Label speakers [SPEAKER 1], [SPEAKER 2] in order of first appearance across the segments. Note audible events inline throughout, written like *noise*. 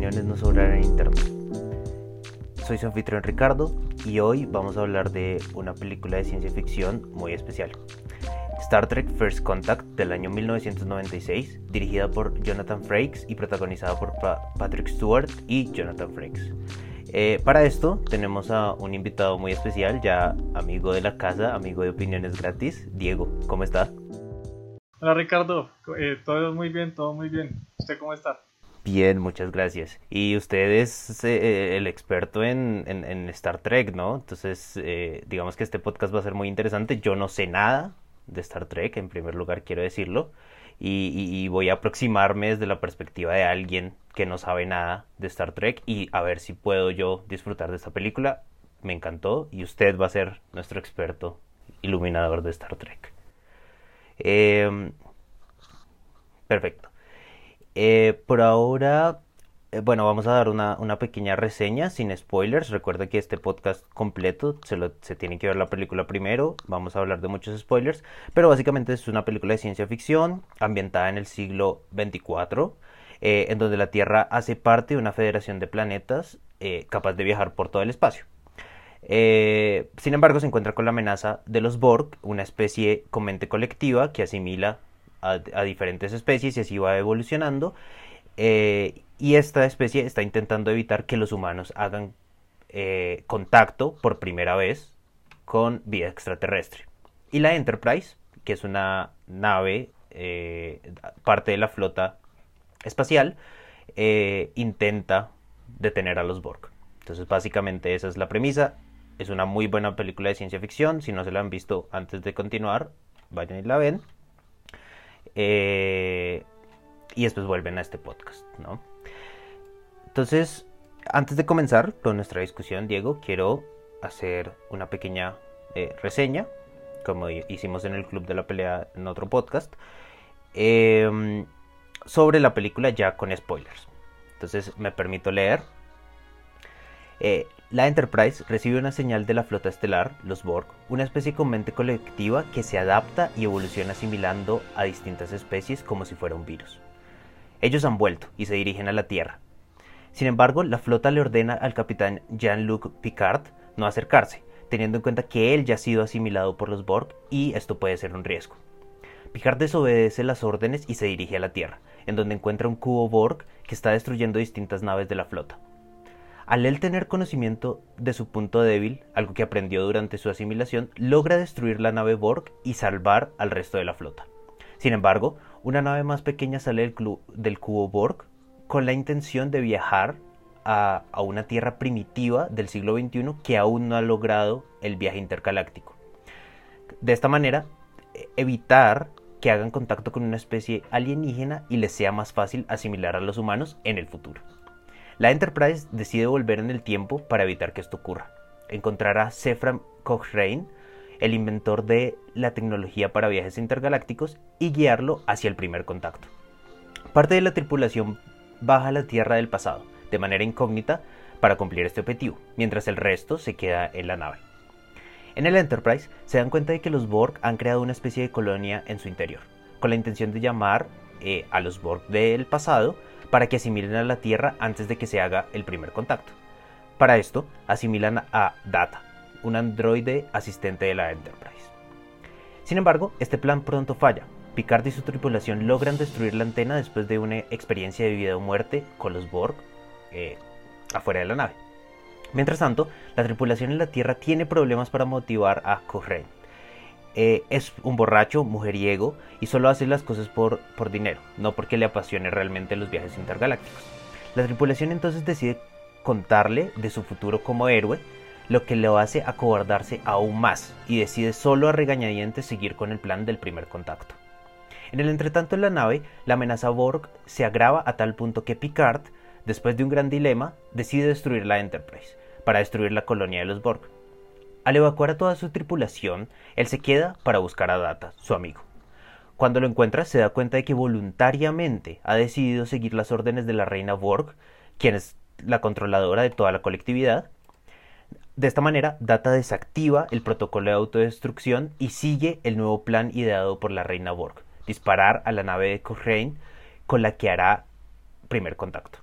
[SPEAKER 1] opiniones no sobrarán en internet. Soy su Ricardo y hoy vamos a hablar de una película de ciencia ficción muy especial. Star Trek First Contact del año 1996, dirigida por Jonathan Frakes y protagonizada por Patrick Stewart y Jonathan Frakes. Eh, para esto tenemos a un invitado muy especial, ya amigo de la casa, amigo de opiniones gratis, Diego. ¿Cómo está?
[SPEAKER 2] Hola Ricardo, eh, todo muy bien, todo muy bien. ¿Usted cómo está?
[SPEAKER 1] Bien, muchas gracias. Y usted es eh, el experto en, Star Trek, ¿no? Entonces, digamos que este podcast va a ser muy interesante. Yo no sé nada de Star Trek, en primer lugar quiero decirlo y, voy a aproximarme desde la perspectiva de alguien que no sabe nada de Star Trek y a ver si puedo yo disfrutar de esta película. Me encantó y usted va a ser nuestro experto iluminador de Star Trek. Em, perfecto. Eh, por ahora eh, bueno, vamos a dar una, pequeña reseña sin spoilers. Recuerda que este podcast completo se, tiene que ver la película primero. Vamos a hablar de muchos spoilers. Pero básicamente es una película de ciencia ficción ambientada en el siglo 24, eh, en donde la Tierra hace parte de una federación de planetas capaz de viajar por todo el espacio. sin embargo, se encuentra con la amenaza de los Borg, una especie con mente colectiva que asimila a, diferentes especies y así va evolucionando. Eh, y esta especie está intentando evitar que los humanos hagan eh, contacto por primera vez con vida extraterrestre. Y la Enterprise, que es una nave, eh, parte de la flota espacial, intenta detener a los Borg. Entonces básicamente esa es la premisa. Es una muy buena película de ciencia ficción. Si no se la han visto antes de continuar, vayan y la ven. Eh, y después vuelven a este podcast, ¿no? Entonces, antes de comenzar con nuestra discusión, Diego, quiero hacer una pequeña eh, reseña, como hicimos en el Club de la Pelea en otro podcast, em, sobre la película ya con spoilers. Entonces, me permito leer. Eh, la Enterprise recibe una señal de la flota estelar, los Borg, una especie con mente colectiva que se adapta y evoluciona asimilando a distintas especies como si fuera un virus. Ellos han vuelto y se dirigen a la Tierra. Sin embargo, la flota le ordena al capitán Jean-Luc Picard no acercarse, teniendo en cuenta que él ya ha sido asimilado por los Borg y esto puede ser un riesgo. Picard desobedece las órdenes y se dirige a la Tierra, en donde encuentra un cubo Borg que está destruyendo distintas naves de la flota. Al él tener conocimiento de su punto débil, algo que aprendió durante su asimilación, logra destruir la nave Borg y salvar al resto de la flota. Sin embargo, una nave más pequeña sale del, del cubo Borg con la intención de viajar a, una Tierra primitiva del siglo XXI que aún no ha logrado el viaje intergaláctico. De esta manera, e, evitar que hagan contacto con una especie alienígena y les sea más fácil asimilar a los humanos en el futuro. La Enterprise decide volver en el tiempo para evitar que esto ocurra. Encontrará a Sephram Cochrane, el inventor de la tecnología para viajes intergalácticos, y guiarlo hacia el primer contacto. Parte de la tripulación baja a la Tierra del pasado, de manera incógnita, para cumplir este objetivo, mientras el resto se queda en la nave. En el Enterprise se dan cuenta de que los Borg han creado una especie de colonia en su interior, con la intención de llamar eh, a los Borg del pasado para que asimilen a la Tierra antes de que se haga el primer contacto. Para esto, asimilan a Data, un androide asistente de la Enterprise. Sin embargo, este plan pronto falla. Picard y su tripulación logran destruir la antena después de una experiencia de vida o muerte con los Borg eh, afuera de la nave. Mientras tanto, la tripulación en la Tierra tiene problemas para motivar a Cochrane. Eh, es un borracho, mujeriego y solo hace las cosas por, por dinero, no porque le apasione realmente los viajes intergalácticos. La tripulación entonces decide contarle de su futuro como héroe lo que lo hace acobardarse aún más y decide solo a regañadientes seguir con el plan del primer contacto. En el entretanto en la nave, la amenaza Borg se agrava a tal punto que Picard, después de un gran dilema, decide destruir la Enterprise, para destruir la colonia de los Borg. Al evacuar a toda su tripulación, él se queda para buscar a Data, su amigo. Cuando lo encuentra se da cuenta de que voluntariamente ha decidido seguir las órdenes de la reina Borg, quien es la controladora de toda la colectividad, de esta manera, Data desactiva el protocolo de autodestrucción y sigue el nuevo plan ideado por la reina Borg, disparar a la nave de Cochrane con la que hará primer contacto.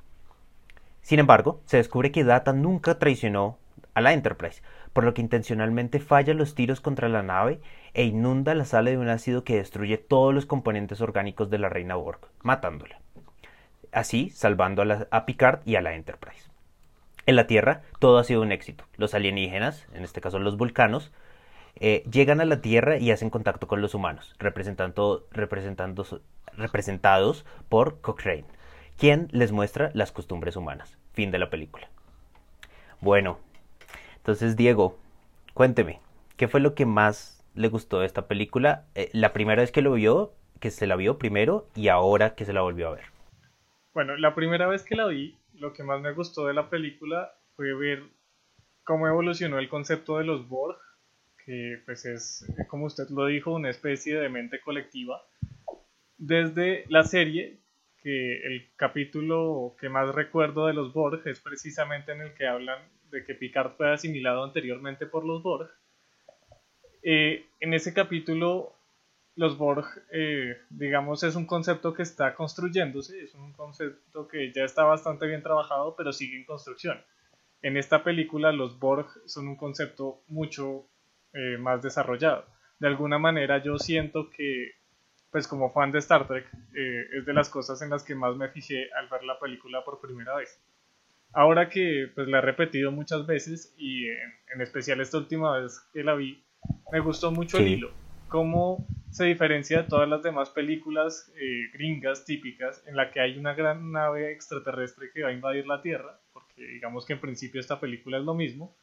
[SPEAKER 1] Sin embargo, se descubre que Data nunca traicionó a la Enterprise, por lo que intencionalmente falla los tiros contra la nave e inunda la sala de un ácido que destruye todos los componentes orgánicos de la reina Borg, matándola. Así, salvando a, Picard y a la Enterprise. En la Tierra, todo ha sido un éxito. Los alienígenas, en este caso los vulcanos, eh, llegan a la Tierra y hacen contacto con los humanos, representados por Cochrane, quien les muestra las costumbres humanas. Fin de la película. Bueno, entonces Diego, cuénteme, ¿qué fue lo que más le gustó de esta película? Eh, la primera vez que lo vio, que se la vio primero y ahora que se la volvió a ver.
[SPEAKER 2] Bueno, la primera vez que la vi, lo que más me gustó de la película fue ver cómo evolucionó el concepto de los Borg, que pues es, como usted lo dijo, una especie de mente colectiva. Desde la serie, que el capítulo que más recuerdo de los Borg es precisamente en el que hablan de que Picard fue asimilado anteriormente por los Borg. Eh, en ese capítulo, los Borg, eh, digamos, es un concepto que está construyéndose, es un concepto que ya está bastante bien trabajado, pero sigue en construcción. En esta película, los Borg son un concepto mucho eh, más desarrollado. De alguna manera, yo siento que, pues como fan de Star Trek, es de las cosas en las que más me fijé al ver la película por primera vez ahora que pues la he repetido muchas veces y en, especial esta última vez que la vi, me gustó mucho el hilo. Cómo se diferencia de todas las demás películas eh, gringas típicas en la que hay una gran nave extraterrestre que va a invadir la Tierra, porque digamos que en principio esta película es lo mismo,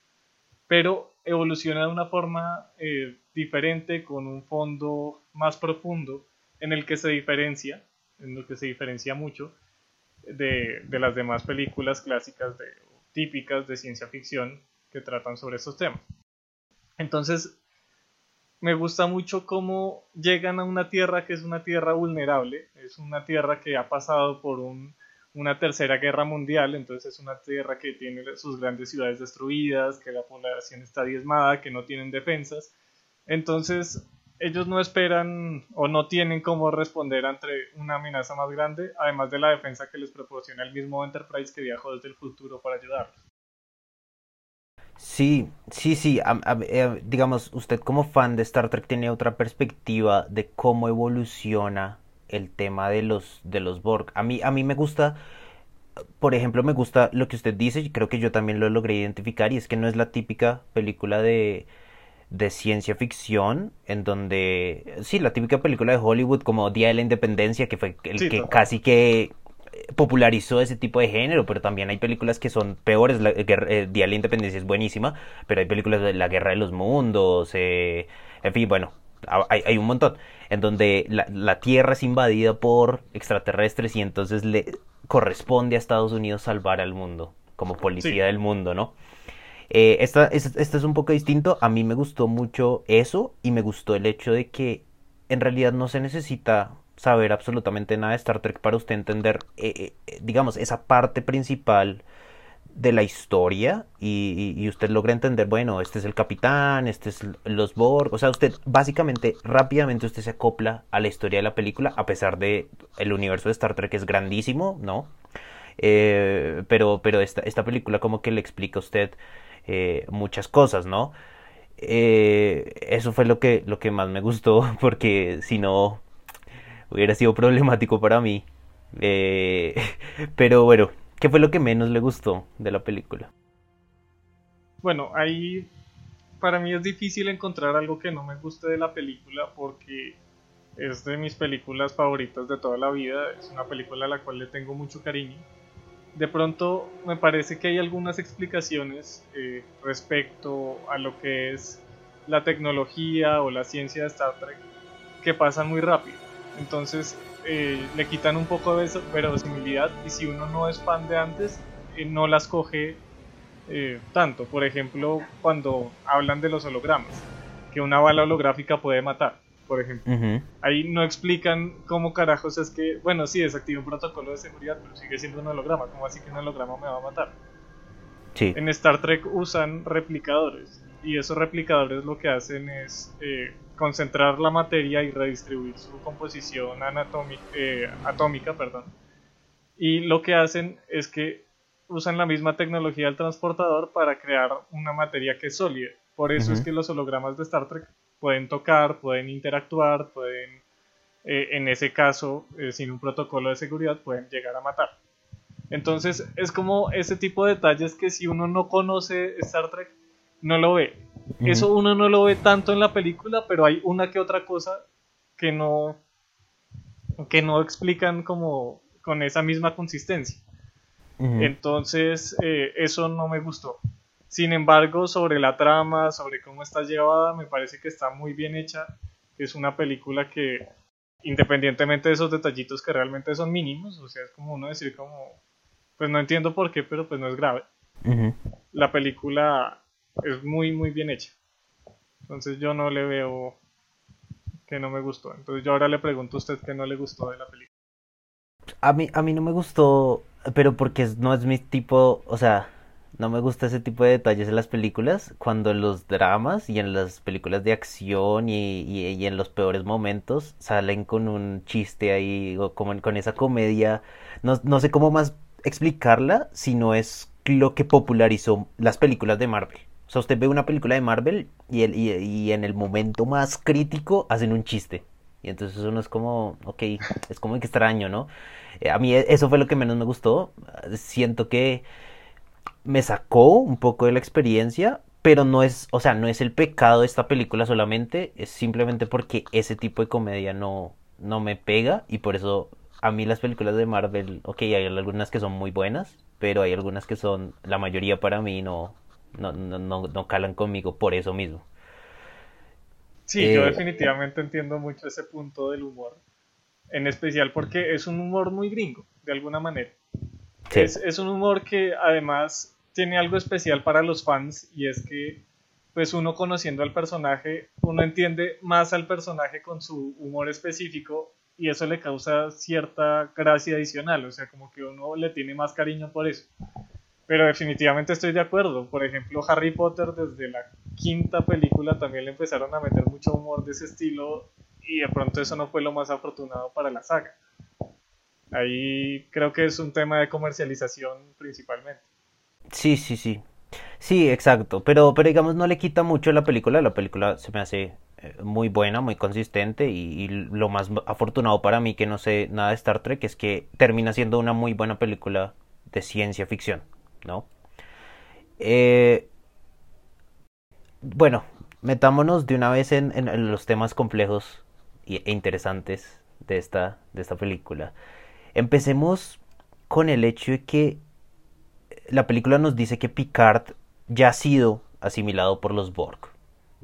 [SPEAKER 2] pero evoluciona de una forma eh, diferente con un fondo más profundo en el que se diferencia, en el que se diferencia mucho de, de las demás películas clásicas de, típicas de ciencia ficción que tratan sobre estos temas. Entonces, me gusta mucho cómo llegan a una tierra que es una tierra vulnerable, es una tierra que ha pasado por un, una tercera guerra mundial, entonces es una tierra que tiene sus grandes ciudades destruidas, que la población está diezmada, que no tienen defensas. Entonces, ellos no esperan o no tienen cómo responder ante una amenaza más grande, además de la defensa que les proporciona el mismo Enterprise que viajó desde el futuro para ayudarlos.
[SPEAKER 1] Sí, sí, sí. Eh, digamos, usted como fan de Star Trek tiene otra perspectiva de cómo evoluciona el tema de los, de los Borg. A mí, a mí me gusta, por ejemplo, me gusta lo que usted dice, y creo que yo también lo logré identificar, y es que no es la típica película de de ciencia ficción en donde sí la típica película de Hollywood como Día de la Independencia que fue el que casi que popularizó ese tipo de género pero también hay películas que son peores. La, eh, Día de la Independencia es buenísima pero hay películas de la Guerra de los Mundos eh, en fin bueno hay, hay, un montón en donde la, la tierra es invadida por extraterrestres y entonces le corresponde a Estados Unidos salvar al mundo como policía del mundo no eh, esta, es un poco distinto. A mí me gustó mucho eso y me gustó el hecho de que en realidad no se necesita saber absolutamente nada de Star Trek para usted entender, eh, eh, digamos, esa parte principal de la historia y, usted logra entender, bueno, este es el capitán, este es los Borg, o sea, usted básicamente rápidamente usted se acopla a la historia de la película a pesar de el universo de Star Trek es grandísimo, ¿no? pero pero esta, esta película como que le explica a usted eh, muchas cosas, ¿no? Eh, eso fue lo que, lo que más me gustó, *laughs* porque si no, hubiera sido problemático para mí. Eh, *laughs* pero bueno, ¿qué fue lo que menos le gustó de la película?
[SPEAKER 2] Bueno, ahí para mí es difícil encontrar algo que no me guste de la película porque es de mis películas favoritas de toda la vida, es una película a la cual le tengo mucho cariño de pronto me parece que hay algunas explicaciones eh, respecto a lo que es la tecnología o la ciencia de Star Trek que pasan muy rápido. Entonces eh, le quitan un poco de verosimilidad y si uno no es fan de antes, eh, no las coge tanto. Por ejemplo, cuando hablan de los hologramas, que una bala holográfica puede matar por ejemplo. Ahí no explican cómo carajos es que, bueno, sí, desactiva un protocolo de seguridad, pero sigue siendo un holograma. ¿Cómo así que un holograma me va a matar?
[SPEAKER 1] Sí.
[SPEAKER 2] En Star Trek usan replicadores y esos replicadores lo que hacen es eh, concentrar la materia y redistribuir su composición eh, atómica. Perdón. Y lo que hacen es que usan la misma tecnología del transportador para crear una materia que es sólida. Por eso es que los hologramas de Star Trek pueden tocar, pueden interactuar, pueden, eh, en ese caso, eh, sin un protocolo de seguridad, pueden llegar a matar. Entonces es como ese tipo de detalles que si uno no conoce Star Trek, no lo ve. Eso uno no lo ve tanto en la película, pero hay una que otra cosa que no, que no explican como con esa misma consistencia. Entonces, eh, eso no me gustó. Sin embargo, sobre la trama, sobre cómo está llevada, me parece que está muy bien hecha. Es una película que, independientemente de esos detallitos que realmente son mínimos, o sea, es como uno decir como, pues no entiendo por qué, pero pues no es grave. La película es muy, muy bien hecha. Entonces yo no le veo que no me gustó. Entonces yo ahora le pregunto a usted qué no le gustó de la película.
[SPEAKER 1] A mí, a mí no me gustó, pero porque no es mi tipo, o sea, no me gusta ese tipo de detalles en las películas, cuando en los dramas y en las películas de acción y, y, en los peores momentos salen con un chiste ahí, o como con esa comedia, no, no sé cómo más explicarla, si no es lo que popularizó las películas de Marvel. O sea, usted ve una película de Marvel y, el, y, y en el momento más crítico hacen un chiste. Y entonces uno es como, ok, es como extraño, ¿no? Eh, a mí e, eso fue lo que menos me gustó. Siento que me sacó un poco de la experiencia, pero no es, o sea, no es el pecado de esta película solamente, es simplemente porque ese tipo de comedia no, no me pega y por eso a mí las películas de Marvel, ok, hay algunas que son muy buenas, pero hay algunas que son, la mayoría para mí no, no, no, no, calan conmigo por eso mismo.
[SPEAKER 2] Sí, yo eh, definitivamente entiendo mucho ese punto del humor, en especial porque es un humor muy gringo, de alguna manera. Es, es, un humor que además tiene algo especial para los fans y es que pues uno conociendo al personaje, uno entiende más al personaje con su humor específico y eso le causa cierta gracia adicional, o sea, como que uno le tiene más cariño por eso. Pero definitivamente estoy de acuerdo. Por ejemplo, Harry Potter desde la quinta película también le empezaron a meter mucho humor de ese estilo y de pronto eso no fue lo más afortunado para la saga. Ahí creo que es un tema de comercialización principalmente.
[SPEAKER 1] Sí, sí, sí. Sí, exacto. Pero, pero digamos, no le quita mucho la película. La película se me hace eh, muy buena, muy consistente y, lo más afortunado para mí que no sé nada de Star Trek es que termina siendo una muy buena película de ciencia ficción, ¿no? Eh, bueno, metámonos de una vez en, en los temas complejos e interesantes de esta, de esta película. Empecemos con el hecho de que la película nos dice que Picard ya ha sido asimilado por los Borg.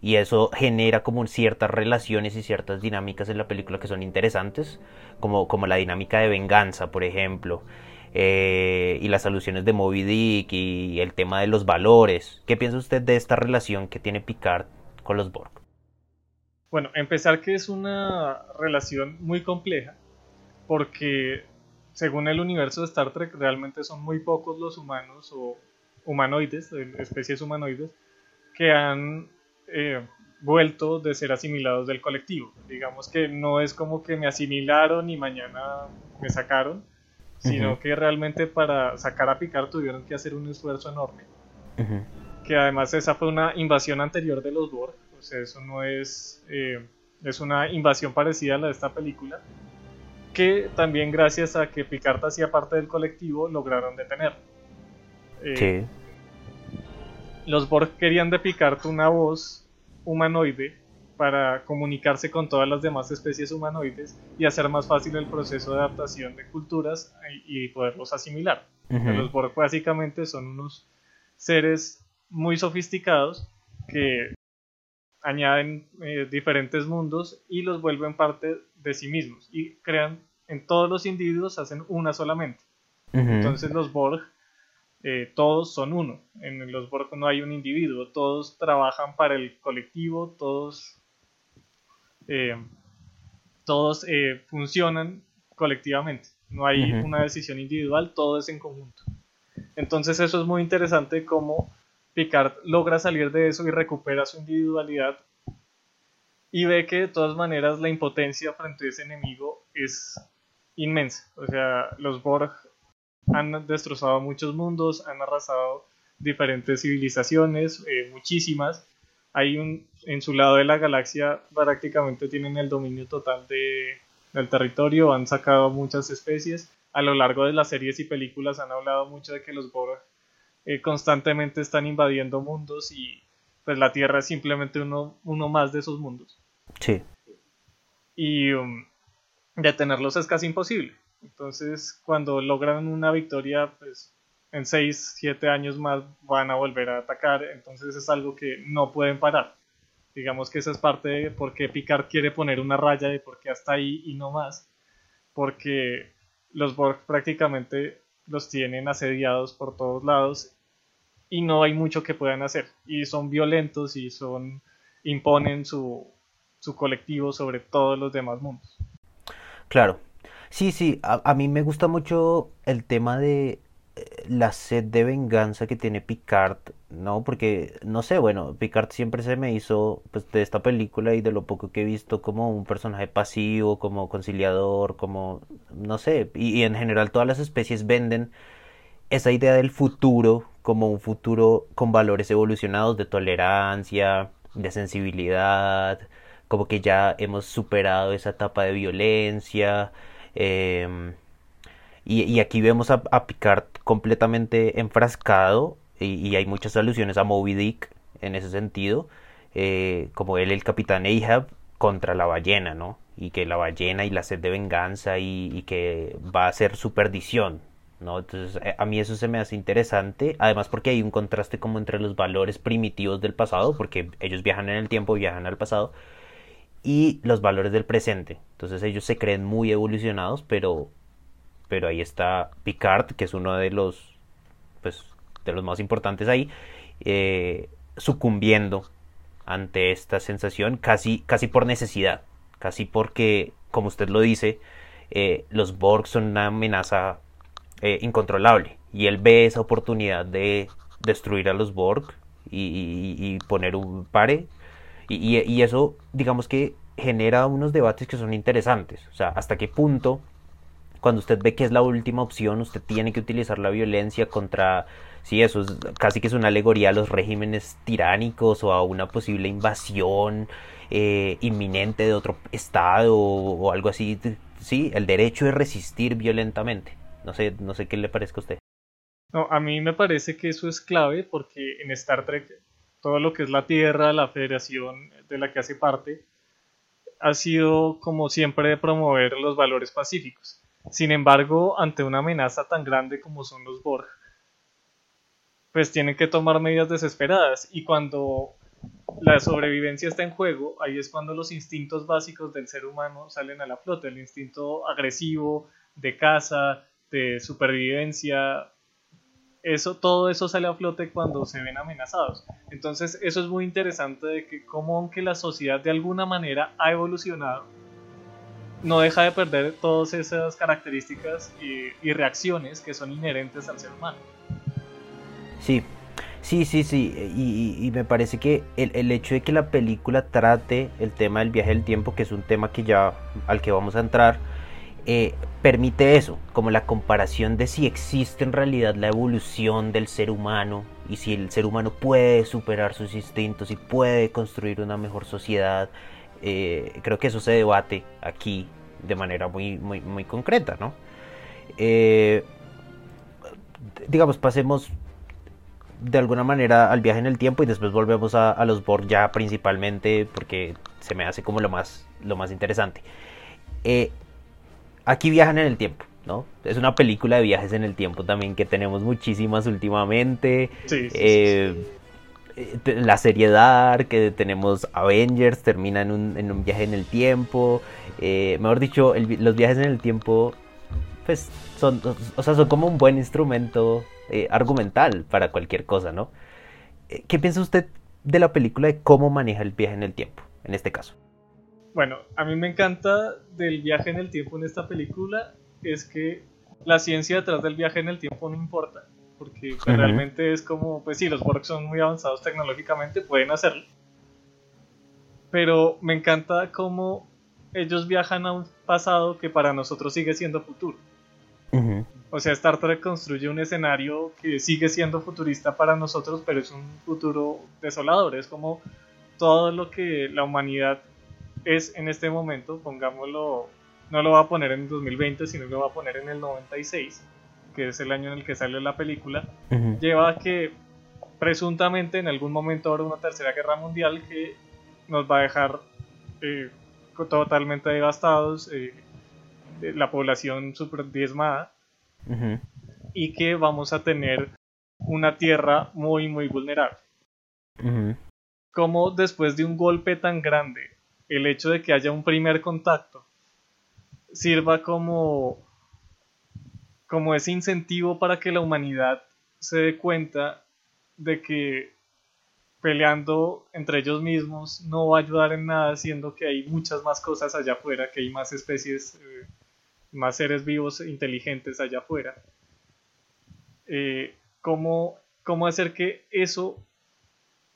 [SPEAKER 1] Y eso genera como ciertas relaciones y ciertas dinámicas en la película que son interesantes, como, como la dinámica de venganza, por ejemplo, eh, y las alusiones de Moby Dick y el tema de los valores. ¿Qué piensa usted de esta relación que tiene Picard con los Borg?
[SPEAKER 2] Bueno, empezar que es una relación muy compleja, porque según el universo de Star Trek, realmente son muy pocos los humanos o humanoides, especies humanoides, que han eh, vuelto de ser asimilados del colectivo. Digamos que no es como que me asimilaron y mañana me sacaron, sino que realmente para sacar a Picard tuvieron que hacer un esfuerzo enorme. Que además esa fue una invasión anterior de los Borg, o sea, eso no es, eh, es una invasión parecida a la de esta película que también gracias a que Picard hacía parte del colectivo lograron detener. Eh, los Borg querían de Picard una voz humanoide para comunicarse con todas las demás especies humanoides y hacer más fácil el proceso de adaptación de culturas y, poderlos asimilar. Los Borg básicamente son unos seres muy sofisticados que añaden eh, diferentes mundos y los vuelven parte de sí mismos y crean en todos los individuos hacen una solamente. Entonces los Borg eh, todos son uno. En los Borg no hay un individuo, todos trabajan para el colectivo, todos eh, todos funcionan colectivamente. No hay una decisión individual, todo es en conjunto. Entonces eso es muy interesante cómo Picard logra salir de eso y recupera su individualidad y ve que de todas maneras la impotencia frente a ese enemigo es inmensa. O sea, los Borg han destrozado muchos mundos, han arrasado diferentes civilizaciones, eh, muchísimas. Hay un, en su lado de la galaxia prácticamente tienen el dominio total de, del territorio, han sacado muchas especies. A lo largo de las series y películas han hablado mucho de que los Borg eh, constantemente están invadiendo mundos y pues la Tierra es simplemente uno, uno más de esos mundos.
[SPEAKER 1] Sí.
[SPEAKER 2] Y um, detenerlos es casi imposible. Entonces, cuando logran una victoria, pues en 6, 7 años más van a volver a atacar. Entonces es algo que no pueden parar. Digamos que esa es parte de por qué Picard quiere poner una raya de por qué hasta ahí y no más. Porque los Borg prácticamente los tienen asediados por todos lados y no hay mucho que puedan hacer. Y son violentos y son imponen su, su colectivo sobre todos los demás mundos.
[SPEAKER 1] Claro. Sí, sí, a, a mí me gusta mucho el tema de eh, la sed de venganza que tiene Picard, ¿no? Porque, no sé, bueno, Picard siempre se me hizo, pues, de esta película y de lo poco que he visto, como un personaje pasivo, como conciliador, como, no sé, y, en general todas las especies venden esa idea del futuro como un futuro con valores evolucionados de tolerancia, de sensibilidad, como que ya hemos superado esa etapa de violencia. em, y, aquí vemos a Picard completamente enfrascado y, hay muchas alusiones a Moby Dick en ese sentido, eh, como él el capitán Ahab contra la ballena, ¿no? Y que la ballena y la sed de venganza y, y que va a ser su perdición, ¿no? Entonces eh, a mí eso se me hace interesante, además porque hay un contraste como entre los valores primitivos del pasado, porque ellos viajan en el tiempo, viajan al pasado, y los valores del presente. Entonces ellos se creen muy evolucionados, pero, pero ahí está Picard, que es uno de los, pues, de los más importantes ahí, eh, sucumbiendo ante esta sensación casi, casi por necesidad, casi porque, como usted lo dice, eh, los Borg son una amenaza eh, incontrolable y él ve esa oportunidad de destruir a los Borg y, poner un pare y eso digamos que genera unos debates que son interesantes, o sea, hasta qué punto cuando usted ve que es la última opción, usted tiene que utilizar la violencia contra, sí, eso es casi que es una alegoría a los regímenes tiránicos o a una posible invasión eh, inminente de otro estado o, algo así, sí, el derecho de resistir violentamente. No sé, no sé qué le parezca a usted.
[SPEAKER 2] No, a mí me parece que eso es clave porque en Star Trek todo lo que es la Tierra, la federación de la que hace parte, ha sido como siempre de promover los valores pacíficos. Sin embargo, ante una amenaza tan grande como son los Borg, pues tienen que tomar medidas desesperadas y cuando la sobrevivencia está en juego, ahí es cuando los instintos básicos del ser humano salen a la flote, el instinto agresivo, de caza, de supervivencia, eso, todo eso sale a flote cuando se ven amenazados. Entonces, eso es muy interesante de que como aunque la sociedad de alguna manera ha evolucionado, no deja de perder todas esas características y, y reacciones que son inherentes al ser humano.
[SPEAKER 1] Sí, sí, sí, sí. Y, me parece que el, el hecho de que la película trate el tema del viaje del tiempo, que es un tema que ya al que vamos a entrar, eh, permite eso, como la comparación de si existe en realidad la evolución del ser humano y si el ser humano puede superar sus instintos y puede construir una mejor sociedad. Eh, creo que eso se debate aquí de manera muy, muy, muy concreta, ¿no? Eh, digamos, pasemos de alguna manera al viaje en el tiempo y después volvemos a, a los Borg ya principalmente porque se me hace como lo más, lo más interesante. Eh, aquí viajan en el tiempo, ¿no? Es una película de viajes en el tiempo también que tenemos muchísimas últimamente.
[SPEAKER 2] Sí, sí,
[SPEAKER 1] Eh, eh, la serie Dark, que tenemos Avengers, termina en un, en un viaje en el tiempo. Eh, mejor dicho, el los viajes en el tiempo, pues son, o sea, son como un buen instrumento eh, argumental para cualquier cosa, ¿no? Eh, ¿Qué piensa usted de la película de cómo maneja el viaje en el tiempo, en este caso?
[SPEAKER 2] Bueno, a mí me encanta del viaje en el tiempo en esta película es que la ciencia detrás del viaje en el tiempo no importa, porque pues, realmente es como, pues sí, los Borg son muy avanzados tecnológicamente, pueden hacerlo, pero me encanta cómo ellos viajan a un pasado que para nosotros sigue siendo futuro. O sea, Star Trek construye un escenario que sigue siendo futurista para nosotros, pero es un futuro desolador. Es como todo lo que la humanidad es en este momento, pongámoslo, no lo va a poner en 2020, sino lo va a poner en el 96, que es el año en el que sale la película, lleva a que presuntamente en algún momento habrá una tercera guerra mundial que nos va a dejar eh, totalmente devastados, eh, la población super diezmada y que vamos a tener una tierra muy, muy vulnerable. Como después de un golpe tan grande, el hecho de que haya un primer contacto sirva como, como ese incentivo para que la humanidad se dé cuenta de que peleando entre ellos mismos no va a ayudar en nada, siendo que hay muchas más cosas allá afuera, que hay más especies eh, más seres vivos inteligentes allá afuera. Eh, ¿cómo, ¿Cómo hacer que eso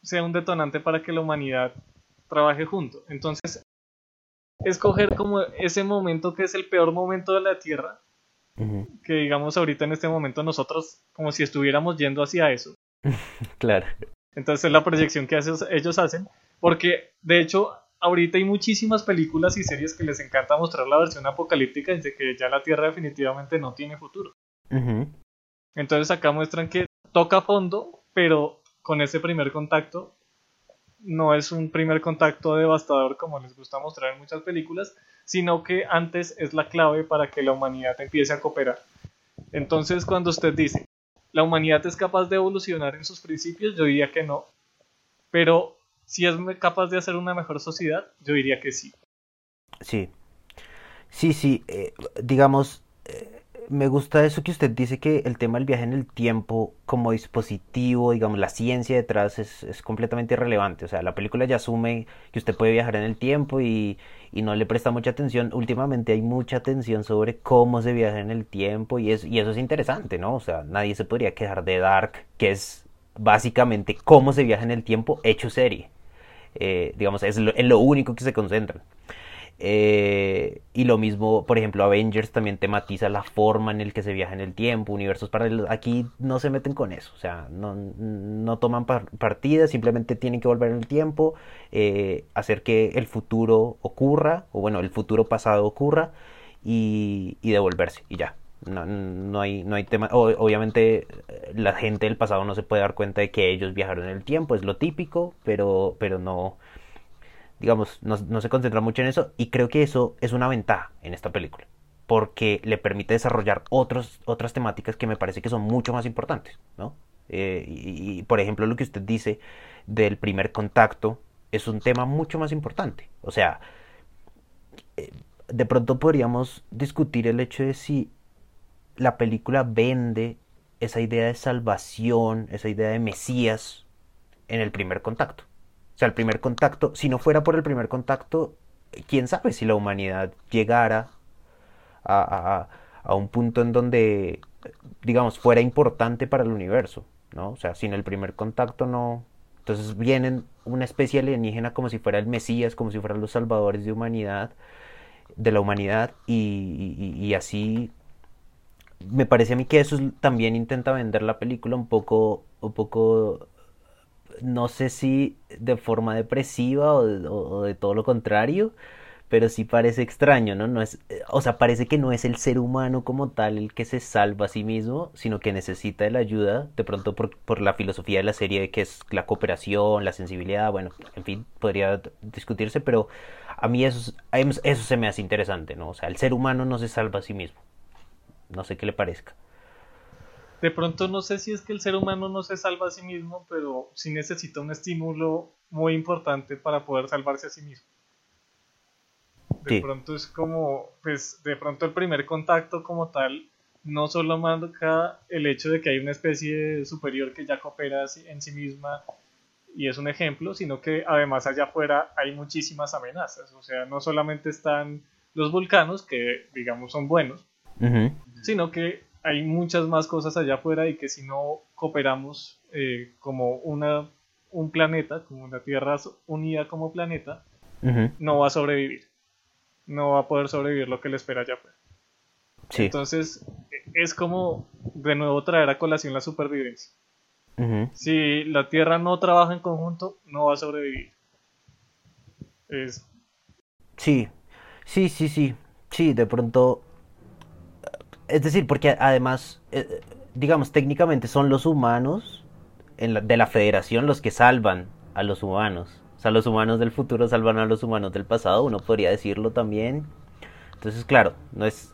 [SPEAKER 2] sea un detonante para que la humanidad trabaje junto? Entonces, escoger como ese momento que es el peor momento de la Tierra, que digamos ahorita en este momento nosotros como si estuviéramos yendo hacia eso. *laughs*
[SPEAKER 1] claro.
[SPEAKER 2] Entonces la proyección que ellos hacen, porque de hecho ahorita hay muchísimas películas y series que les encanta mostrar la versión apocalíptica de que ya la Tierra definitivamente no tiene futuro. Entonces acá muestran que toca fondo, pero con ese primer contacto no es un primer contacto devastador como les gusta mostrar en muchas películas, sino que antes es la clave para que la humanidad empiece a cooperar. Entonces cuando usted dice, la humanidad es capaz de evolucionar en sus principios, yo diría que no, pero si es capaz de hacer una mejor sociedad, yo diría que sí.
[SPEAKER 1] Sí, sí, sí, eh, digamos, eh, me gusta eso que usted dice que el tema del viaje en el tiempo como dispositivo, digamos, la ciencia detrás es, es completamente irrelevante. O sea, la película ya asume que usted puede viajar en el tiempo y, y, no le presta mucha atención. Últimamente hay mucha atención sobre cómo se viaja en el tiempo y, y eso es interesante, ¿no? O sea, nadie se podría quejar de Dark, que es básicamente cómo se viaja en el tiempo hecho serie. Eh, digamos, es lo, lo, único que se concentran. Eh, y lo mismo, por ejemplo, Avengers también tematiza la forma en el que se viaja en el tiempo, universos paralelos. Aquí no se meten con eso, o sea, no, no toman partidas, simplemente tienen que volver en el tiempo, eh, hacer que el futuro ocurra, o bueno, el futuro pasado ocurra, y devolverse, y ya. No, no, hay, no hay tema. obviamente, la gente del pasado no se puede dar cuenta de que ellos viajaron en el tiempo, es lo típico, pero, pero no, digamos, no, no se concentra mucho en eso. Y creo que eso es una ventaja en esta película, porque le permite desarrollar otros, otras temáticas que me parece que son mucho más importantes, ¿no? Eh, y, por ejemplo, lo que usted dice del primer contacto es un tema mucho más importante. O sea, eh, de pronto podríamos discutir el hecho de si la película vende esa idea de salvación, esa idea de Mesías en el primer contacto. O sea, el primer contacto, si no fuera por el primer contacto, quién sabe si la humanidad llegara a, un punto en donde, digamos, fuera importante para el universo, ¿no? O sea, sin el primer contacto no... Entonces vienen una especie alienígena como si fuera el Mesías, como si fueran los salvadores de humanidad, de la humanidad, y así me parece a mí que eso también intenta vender la película un poco, un poco, no sé si de forma depresiva o de, todo lo contrario, pero sí parece extraño, ¿no? no es, o sea, parece que no es el ser humano como tal el que se salva a sí mismo, sino que necesita de la ayuda, de pronto por, por la filosofía de la serie, que es la cooperación, la sensibilidad, bueno, en fin, podría discutirse, pero a mí eso, eso se me hace interesante, ¿no? O sea, el ser humano no se salva a sí mismo. No sé qué le parezca.
[SPEAKER 2] De pronto no sé si es que el ser humano no se salva a sí mismo, pero sí necesita un estímulo muy importante para poder salvarse a sí mismo. De pronto es como, pues de pronto el primer contacto como tal no solo marca el hecho de que hay una especie superior que ya coopera en sí misma y es un ejemplo, sino que además allá afuera hay muchísimas amenazas. O sea, no solamente están los vulcanos, que digamos son buenos, sino que hay muchas más cosas allá afuera y que si no cooperamos eh, como una, un planeta, como una Tierra unida como planeta, no va a sobrevivir. No va a poder sobrevivir lo que le espera allá afuera. Entonces, es como de nuevo traer a colación la supervivencia. Si la Tierra no trabaja en conjunto, no va a sobrevivir. Es...
[SPEAKER 1] Sí, sí, sí, sí. Sí, de pronto. Es decir, porque además, eh, digamos, técnicamente son los humanos de la Federación los que salvan a los humanos. O sea, los humanos del futuro salvan a los humanos del pasado, uno podría decirlo también. Entonces, claro, no es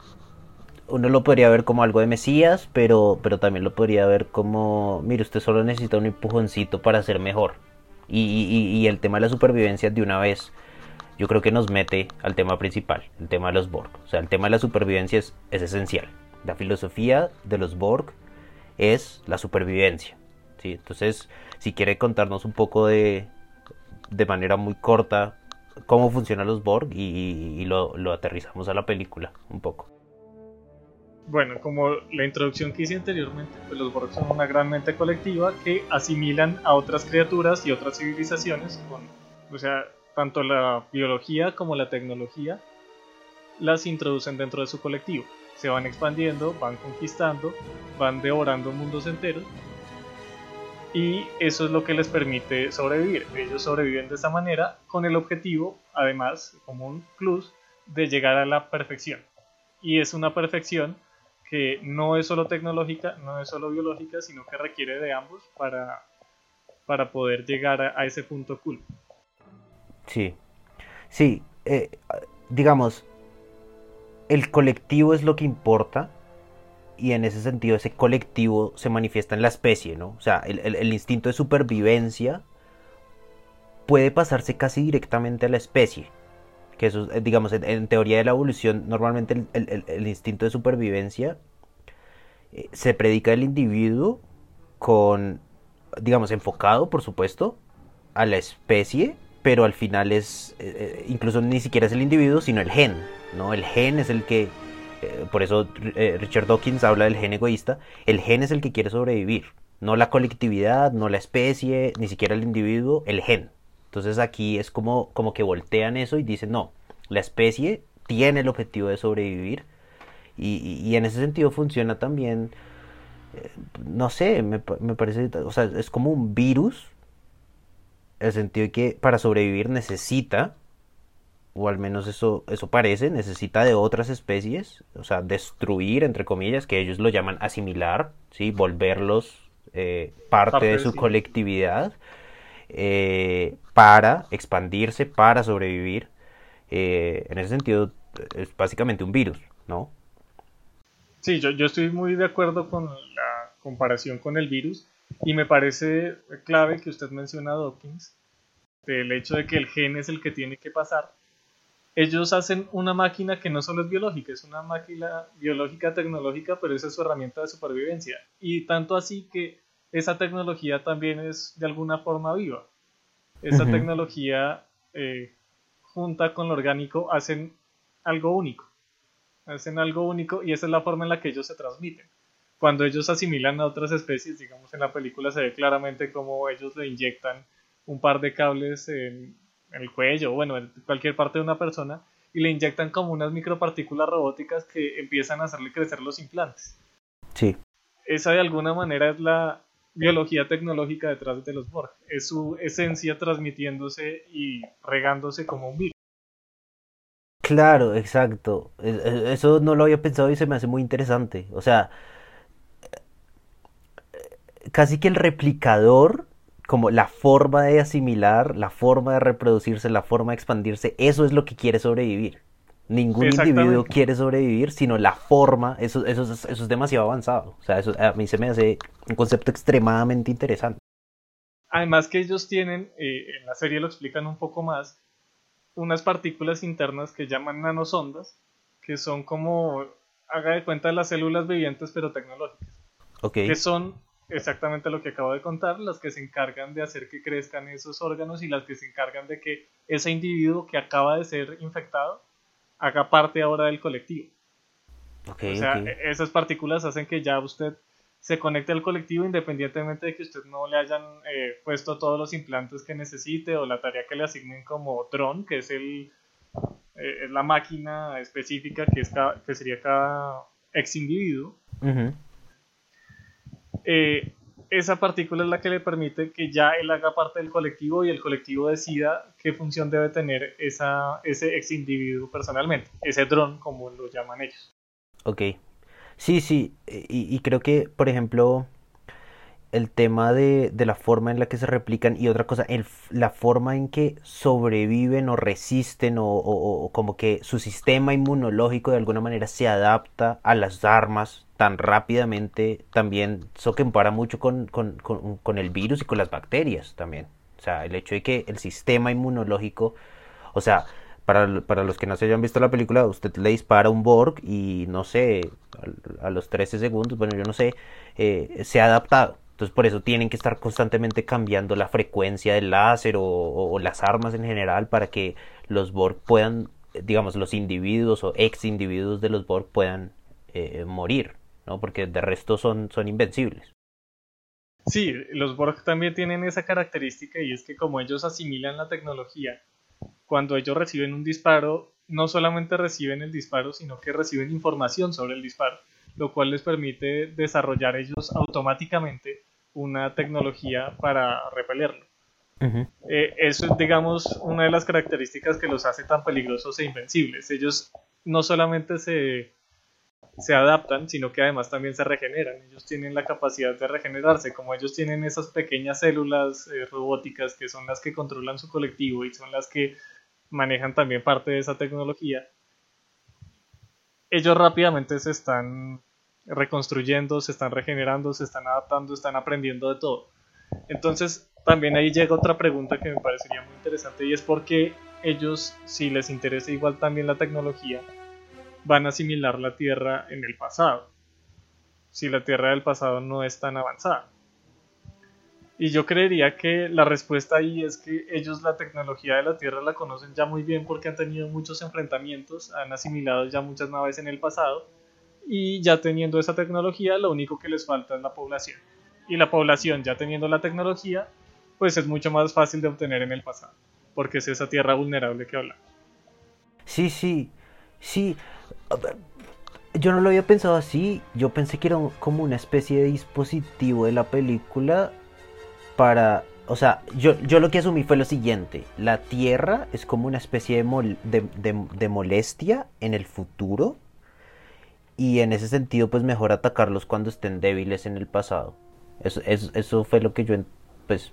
[SPEAKER 1] uno lo podría ver como algo de Mesías, pero, pero también lo podría ver como, mire, usted solo necesita un empujoncito para ser mejor. Y, el tema de la supervivencia de una vez, yo creo que nos mete al tema principal, el tema de los Borg. O sea, el tema de la supervivencia es, esencial. La filosofía de los Borg es la supervivencia. ¿sí? Entonces, si quiere contarnos un poco de, de manera muy corta cómo funcionan los Borg y, lo, lo aterrizamos a la película un poco.
[SPEAKER 2] Bueno, como la introducción que hice anteriormente, pues los Borg son una gran mente colectiva que asimilan a otras criaturas y otras civilizaciones, con, o sea, tanto la biología como la tecnología las introducen dentro de su colectivo. Se van expandiendo, van conquistando, van devorando mundos enteros y eso es lo que les permite sobrevivir. Ellos sobreviven de esta manera con el objetivo, además, como un plus, de llegar a la perfección. Y es una perfección que no es solo tecnológica, no es solo biológica, sino que requiere de ambos para, para poder llegar a, ese punto cool.
[SPEAKER 1] Sí, sí, eh, digamos, el colectivo es lo que importa y en ese sentido ese colectivo se manifiesta en la especie, ¿no? O sea, el, instinto de supervivencia puede pasarse casi directamente a la especie que eso, digamos, en, teoría de la evolución, normalmente el, instinto de supervivencia eh, se predica el individuo con, digamos, enfocado, por supuesto, a la especie, pero al final es, eh, incluso ni siquiera es el individuo, sino el gen, ¿no? El gen es el que, por eso Richard Dawkins habla del gen egoísta, el gen es el que quiere sobrevivir, no la colectividad, no la especie, ni siquiera el individuo, el gen. Entonces aquí es como, como que voltean eso y dicen, no, la especie tiene el objetivo de sobrevivir y, en ese sentido funciona también, eh, no sé, me, parece, o sea, es como un virus, el sentido de que para sobrevivir necesita, o al menos eso, eso parece, necesita de otras especies, o sea, destruir, entre comillas, que ellos lo llaman asimilar, ¿sí? volverlos eh, parte, de su colectividad. Eh, para expandirse, para sobrevivir. Eh, en ese sentido, es básicamente un virus, ¿no?
[SPEAKER 2] Sí, yo, yo estoy muy de acuerdo con la comparación con el virus y me parece clave que usted menciona a Dawkins, del hecho de que el gen es el que tiene que pasar. Ellos hacen una máquina que no solo es biológica, es una máquina biológica tecnológica, pero esa es su herramienta de supervivencia. Y tanto así que esa tecnología también es de alguna forma viva esa tecnología eh, junta con lo orgánico hacen algo único. Hacen algo único y esa es la forma en la que ellos se transmiten. Cuando ellos asimilan a otras especies, digamos en la película se ve claramente cómo ellos le inyectan un par de cables en, el cuello, bueno, en cualquier parte de una persona, y le inyectan como unas micropartículas robóticas que empiezan a hacerle crecer los implantes.
[SPEAKER 1] Sí.
[SPEAKER 2] Esa de alguna manera es la, biología tecnológica detrás de los Borg. Es su esencia transmitiéndose y regándose como un virus.
[SPEAKER 1] Claro, exacto. Eso no lo había pensado y se me hace muy interesante. O sea, casi que el replicador, como la forma de asimilar, la forma de reproducirse, la forma de expandirse, eso es lo que quiere sobrevivir. Ningún individuo quiere sobrevivir, sino la forma, eso, eso, eso es demasiado avanzado. O sea, eso a mí se me hace un concepto extremadamente interesante.
[SPEAKER 2] Además que ellos tienen, eh, en la serie lo explican un poco más, unas partículas internas que llaman nanosondas, que son como, haga de cuenta, las células vivientes pero tecnológicas.
[SPEAKER 1] Okay.
[SPEAKER 2] Que son exactamente lo que acabo de contar, las que se encargan de hacer que crezcan esos órganos y las que se encargan de que ese individuo que acaba de ser infectado haga parte ahora del colectivo. o sea, e-, esas partículas hacen que ya usted se conecte al colectivo independientemente de que usted no le hayan eh, puesto todos los implantes que necesite o la tarea que le asignen como Tron, que es el eh, la máquina específica que, es que sería cada ex individuo, eh, esa partícula es la que le permite que ya él haga parte del colectivo y el colectivo decida qué función debe tener esa, ese ex individuo personalmente, ese dron como lo llaman ellos.
[SPEAKER 1] Ok, sí, sí, y, y creo que, por ejemplo, el tema de, de, la forma en la que se replican y otra cosa, el, la forma en que sobreviven o resisten o, o, o, como que su sistema inmunológico de alguna manera se adapta a las armas tan rápidamente, también eso compara mucho con, con, con, con el virus y con las bacterias también. O sea, el hecho de que el sistema inmunológico, o sea, para, para, los que no se hayan visto la película, usted le dispara un Borg y no sé, a, a los 13 segundos, bueno, yo no sé, eh, se ha adaptado. Entonces por eso tienen que estar constantemente cambiando la frecuencia del láser o, o, o, las armas en general para que los Borg puedan, digamos, los individuos o ex individuos de los Borg puedan eh, morir, ¿no? Porque de resto son, son invencibles.
[SPEAKER 2] Sí, los Borg también tienen esa característica y es que como ellos asimilan la tecnología, cuando ellos reciben un disparo, no solamente reciben el disparo, sino que reciben información sobre el disparo, lo cual les permite desarrollar ellos automáticamente una tecnología para repelerlo. Uh -huh. eh, eso es, digamos, una de las características que los hace tan peligrosos e invencibles. Ellos no solamente se, se adaptan, sino que además también se regeneran. Ellos tienen la capacidad de regenerarse, como ellos tienen esas pequeñas células eh, robóticas que son las que controlan su colectivo y son las que manejan también parte de esa tecnología. Ellos rápidamente se están reconstruyendo, se están regenerando, se están adaptando, están aprendiendo de todo. Entonces, también ahí llega otra pregunta que me parecería muy interesante y es por qué ellos, si les interesa igual también la tecnología, van a asimilar la Tierra en el pasado, si la Tierra del pasado no es tan avanzada. Y yo creería que la respuesta ahí es que ellos la tecnología de la Tierra la conocen ya muy bien porque han tenido muchos enfrentamientos, han asimilado ya muchas naves en el pasado y ya teniendo esa tecnología lo único que les falta es la población. Y la población ya teniendo la tecnología pues es mucho más fácil de obtener en el pasado porque es esa tierra vulnerable que hablamos.
[SPEAKER 1] Sí, sí, sí. Yo no lo había pensado así, yo pensé que era como una especie de dispositivo de la película para... O sea, yo, yo lo que asumí fue lo siguiente, la Tierra es como una especie de, mol, de, de, de molestia en el futuro y en ese sentido pues mejor atacarlos cuando estén débiles en el pasado. Eso, eso, eso fue lo que yo pues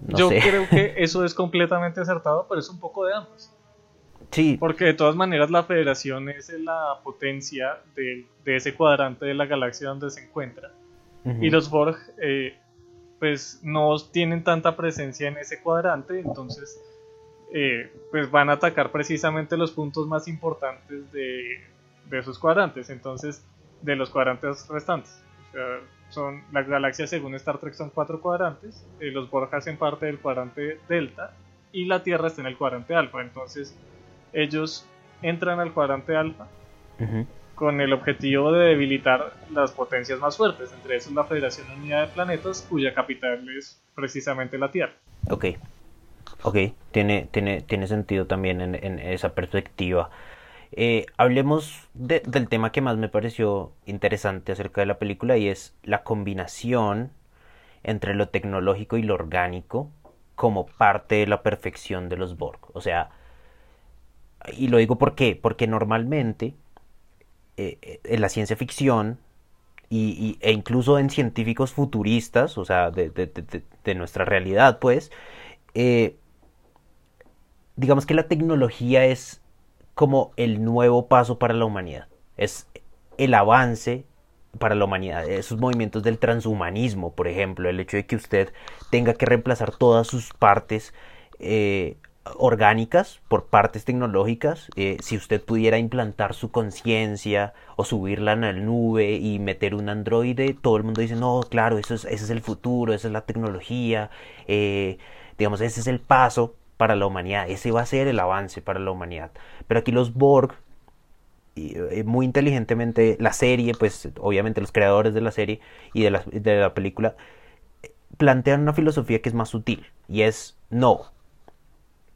[SPEAKER 1] no
[SPEAKER 2] yo
[SPEAKER 1] sé.
[SPEAKER 2] creo que *laughs* eso es completamente acertado, pero es un poco de ambos.
[SPEAKER 1] Sí.
[SPEAKER 2] Porque de todas maneras la federación es la potencia de, de ese cuadrante de la galaxia donde se encuentra. Uh -huh. Y los Borg eh, pues no tienen tanta presencia en ese cuadrante, entonces eh, pues van a atacar precisamente los puntos más importantes de, de esos cuadrantes, entonces de los cuadrantes restantes. O sea, son las galaxias según Star Trek son cuatro cuadrantes, eh, los Borg hacen parte del cuadrante delta y la Tierra está en el cuadrante alfa, entonces ellos entran al cuadrante alfa uh -huh. con el objetivo de debilitar las potencias más fuertes, entre esos la Federación Unida de Planetas, cuya capital es precisamente la Tierra.
[SPEAKER 1] Ok, ok, tiene, tiene, tiene sentido también en, en esa perspectiva. Eh, hablemos de, del tema que más me pareció interesante acerca de la película y es la combinación entre lo tecnológico y lo orgánico como parte de la perfección de los Borg. O sea, y lo digo por qué, porque normalmente eh, en la ciencia ficción y, e incluso en científicos futuristas, o sea, de, de, de, nuestra realidad, pues, eh, digamos que la tecnología es como el nuevo paso para la humanidad. Es el avance para la humanidad. Esos movimientos del transhumanismo, por ejemplo, el hecho de que usted tenga que reemplazar todas sus partes eh, orgánicas por partes tecnológicas. Eh, si usted pudiera implantar su conciencia o subirla en la nube y meter un androide, todo el mundo dice, no, claro, eso es, ese es el futuro, esa es la tecnología, eh, digamos, ese es el paso para la humanidad, ese va a ser el avance para la humanidad. Pero aquí los Borg, y, muy inteligentemente, la serie, pues obviamente los creadores de la serie y de la, de la película, plantean una filosofía que es más sutil, y es, no,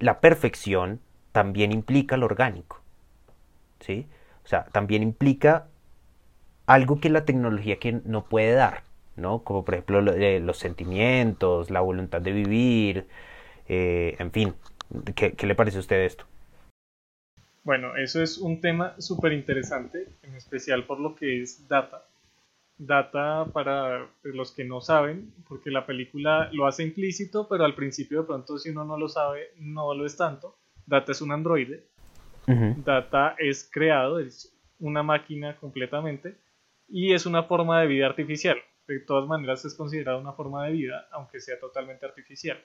[SPEAKER 1] la perfección también implica lo orgánico, ¿sí? O sea, también implica algo que la tecnología que no puede dar, ¿no? Como por ejemplo los sentimientos, la voluntad de vivir, en fin. ¿Qué, ¿Qué le parece a usted esto?
[SPEAKER 2] Bueno, eso es un tema súper interesante, en especial por lo que es data. Data para los que no saben, porque la película lo hace implícito, pero al principio de pronto si uno no lo sabe, no lo es tanto. Data es un androide. Data es creado, es una máquina completamente y es una forma de vida artificial. De todas maneras es considerada una forma de vida, aunque sea totalmente artificial.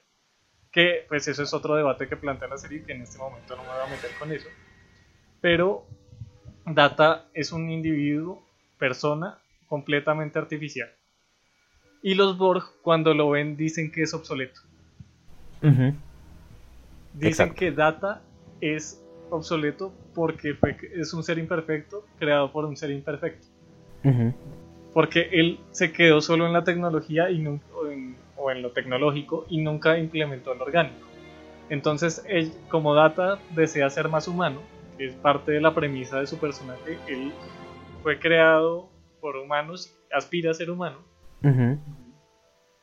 [SPEAKER 2] Que pues eso es otro debate que plantea la serie, que en este momento no me voy a meter con eso pero Data es un individuo, persona, completamente artificial. Y los Borg, cuando lo ven, dicen que es obsoleto. Dicen que Data es obsoleto porque es un ser imperfecto creado por un ser imperfecto. Porque él se quedó solo en la tecnología y o, en, o, en, lo tecnológico y nunca implementó lo orgánico. Entonces, él, como Data desea ser más humano, es parte de la premisa de su personaje. Él fue creado por humanos, aspira a ser humano.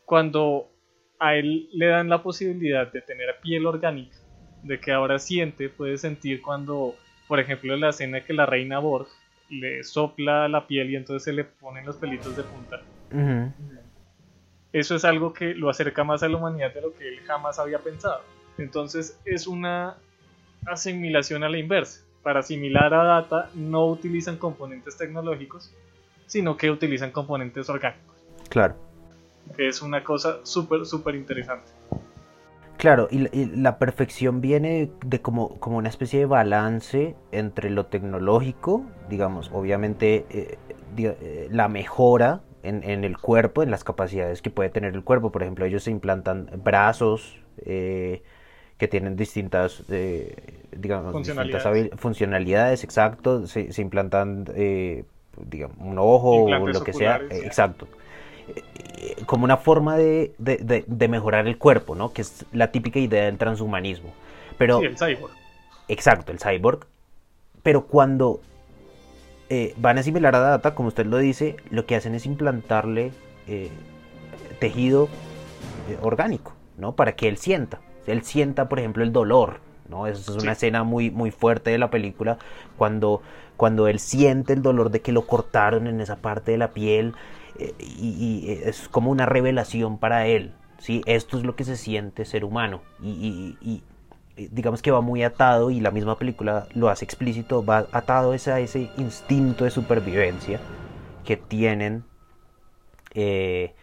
[SPEAKER 2] Cuando a él le dan la posibilidad de tener piel orgánica, de que ahora siente, puede sentir cuando, por ejemplo, en la escena que la reina Borg le sopla la piel y entonces se le ponen los pelitos de punta. Eso es algo que lo acerca más a la humanidad de lo que él jamás había pensado. Entonces es una asimilación a la inversa. Para asimilar a data no utilizan componentes tecnológicos, sino que utilizan componentes orgánicos.
[SPEAKER 1] Claro.
[SPEAKER 2] Que es una cosa súper, súper interesante.
[SPEAKER 1] Claro, y, la perfección viene de como, como una especie de balance entre lo tecnológico, digamos, obviamente eh, eh, la mejora en, en, el cuerpo, en las capacidades que puede tener el cuerpo. Por ejemplo, ellos se implantan brazos, eh, que tienen distintas, eh, digamos, funcionalidades. funcionalidades, exacto, se, implantan, eh, digamos, un ojo o lo que sea, exacto. Eh, como una forma de, de, mejorar el cuerpo, ¿no? Que es la típica idea del transhumanismo. Pero,
[SPEAKER 2] sí, el cyborg.
[SPEAKER 1] Exacto, el cyborg. Pero cuando van a asimilar a Data, como usted lo dice, lo que hacen es implantarle tejido orgánico, ¿no? Para que él sienta él sienta, por ejemplo, el dolor, ¿no? Esa es una escena muy, muy fuerte de la película, cuando, cuando él siente el dolor de que lo cortaron en esa parte de la piel, eh, y, es como una revelación para él, ¿sí? Esto es lo que se siente ser humano, y, digamos que va muy atado, y la misma película lo hace explícito, va atado a ese instinto de supervivencia que tienen eh,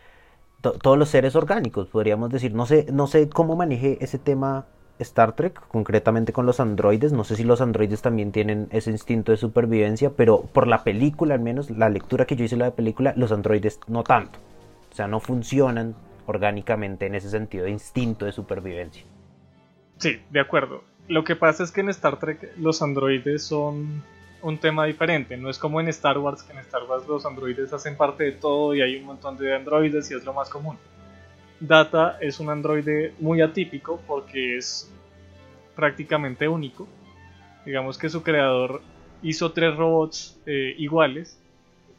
[SPEAKER 1] todos los seres orgánicos, podríamos decir. No sé, no sé cómo maneje ese tema Star Trek, concretamente con los androides. No sé si los androides también tienen ese instinto de supervivencia, pero por la película, al menos la lectura que yo hice de la película, los androides no tanto. O sea, no funcionan orgánicamente en ese sentido de instinto de supervivencia.
[SPEAKER 2] Sí, de acuerdo. Lo que pasa es que en Star Trek los androides son un tema diferente. No es como en Star Wars, que en Star Wars los androides hacen parte de todo y hay un montón de androides y es lo más común. Data es un androide muy atípico porque es prácticamente único. Digamos que su creador hizo tres robots eh, iguales,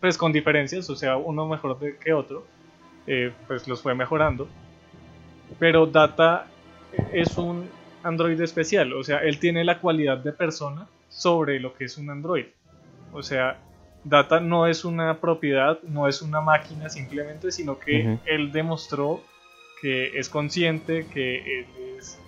[SPEAKER 2] pues con diferencias, o sea, uno mejor que otro, eh, pues los fue mejorando. Pero Data es un androide especial, o sea, él tiene la cualidad de persona sobre lo que es un Android. O sea, Data no es una propiedad, no es una máquina simplemente, sino que él demostró que es consciente, que es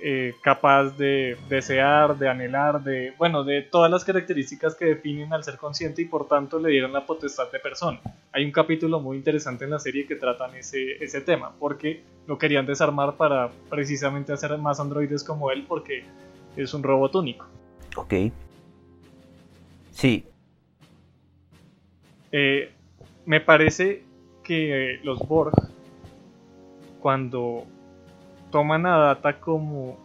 [SPEAKER 2] eh, capaz de desear, de anhelar, de, bueno, de todas las características que definen al ser consciente y por tanto le dieron la potestad de persona. Hay un capítulo muy interesante en la serie que tratan ese, ese tema, porque lo querían desarmar para precisamente hacer más androides como él, porque es un robot único.
[SPEAKER 1] Ok. Sí.
[SPEAKER 2] Eh, me parece que los Borg, cuando toman a Data como...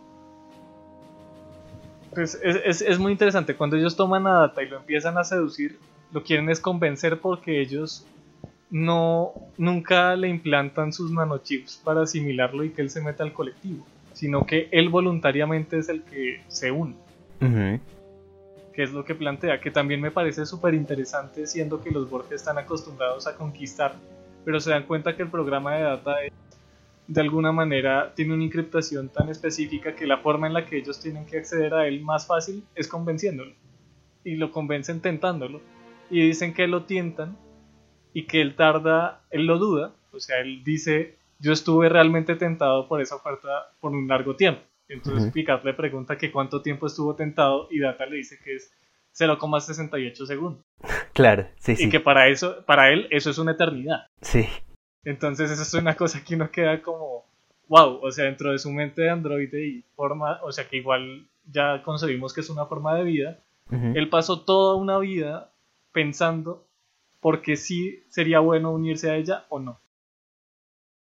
[SPEAKER 2] Pues es, es, muy interesante, cuando ellos toman a Data y lo empiezan a seducir, lo quieren es convencer porque ellos no nunca le implantan sus nanochips para asimilarlo y que él se meta al colectivo, sino que él voluntariamente es el que se une. que es lo que plantea, que también me parece súper interesante siendo que los Borg están acostumbrados a conquistar, pero se dan cuenta que el programa de data de alguna manera tiene una encriptación tan específica que la forma en la que ellos tienen que acceder a él más fácil es convenciéndolo. Y lo convencen tentándolo. Y dicen que lo tientan y que él tarda, él lo duda, o sea, él dice, yo estuve realmente tentado por esa oferta por un largo tiempo. Entonces Picard le pregunta que cuánto tiempo estuvo tentado y Data le dice que es 0,68 segundos. *laughs*
[SPEAKER 1] Claro, sí, sí.
[SPEAKER 2] Y que para eso, para él, eso es una eternidad.
[SPEAKER 1] Sí.
[SPEAKER 2] Entonces eso es una cosa que uno queda como, wow, o sea, dentro de su mente de androide y forma, o sea, que igual ya concebimos que es una forma de vida, él pasó toda una vida pensando porque sí sería bueno unirse a ella o no.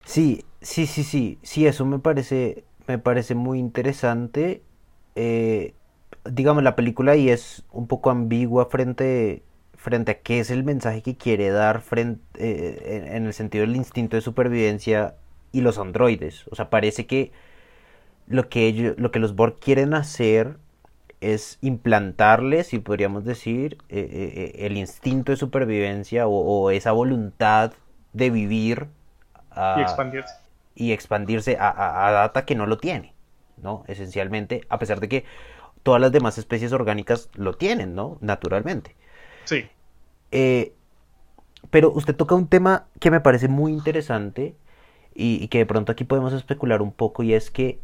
[SPEAKER 1] Sí, sí, sí, sí, sí, eso me parece, me parece muy interesante. Eh, digamos, la película ahí es un poco ambigua frente, frente a qué es el mensaje que quiere dar frente, eh, en el sentido del instinto de supervivencia y los androides. O sea, parece que lo que, ellos, lo que los Borg quieren hacer es implantarles, si podríamos decir, eh, eh, el instinto de supervivencia o, esa voluntad de vivir
[SPEAKER 2] y expandirse,
[SPEAKER 1] y expandirse a, a, data que no lo tiene, ¿no? Esencialmente, a pesar de que todas las demás especies orgánicas lo tienen, ¿no? Naturalmente.
[SPEAKER 2] Sí.
[SPEAKER 1] Eh, pero usted toca un tema que me parece muy interesante y, que de pronto aquí podemos especular un poco y es que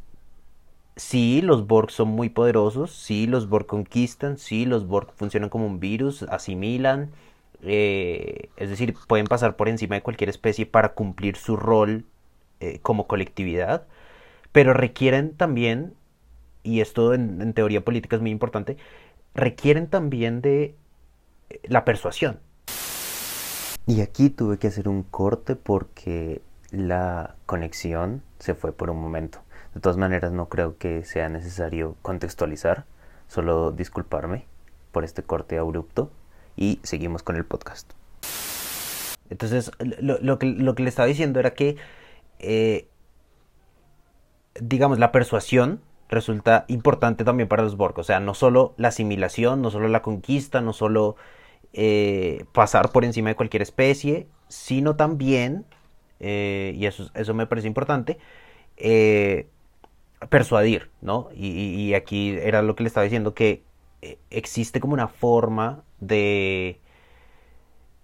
[SPEAKER 1] sí, los Borg son muy poderosos, sí, los Borg conquistan, sí, los Borg funcionan como un virus, asimilan, eh, es decir, pueden pasar por encima de cualquier especie para cumplir su rol eh, como colectividad, pero requieren también y esto en, teoría política es muy importante, requieren también de la persuasión. Y aquí tuve que hacer un corte porque la conexión se fue por un momento. De todas maneras, no creo que sea necesario contextualizar, solo disculparme por este corte abrupto y seguimos con el podcast. Entonces, lo, que, le estaba diciendo era que, eh, digamos, la persuasión resulta importante también para los Borg. O sea, no solo la asimilación, no solo la conquista, no solo eh, pasar por encima de cualquier especie, sino también, eh, y eso, eso me parece importante, eh, persuadir, ¿no? Y, aquí era lo que le estaba diciendo, que existe como una forma de,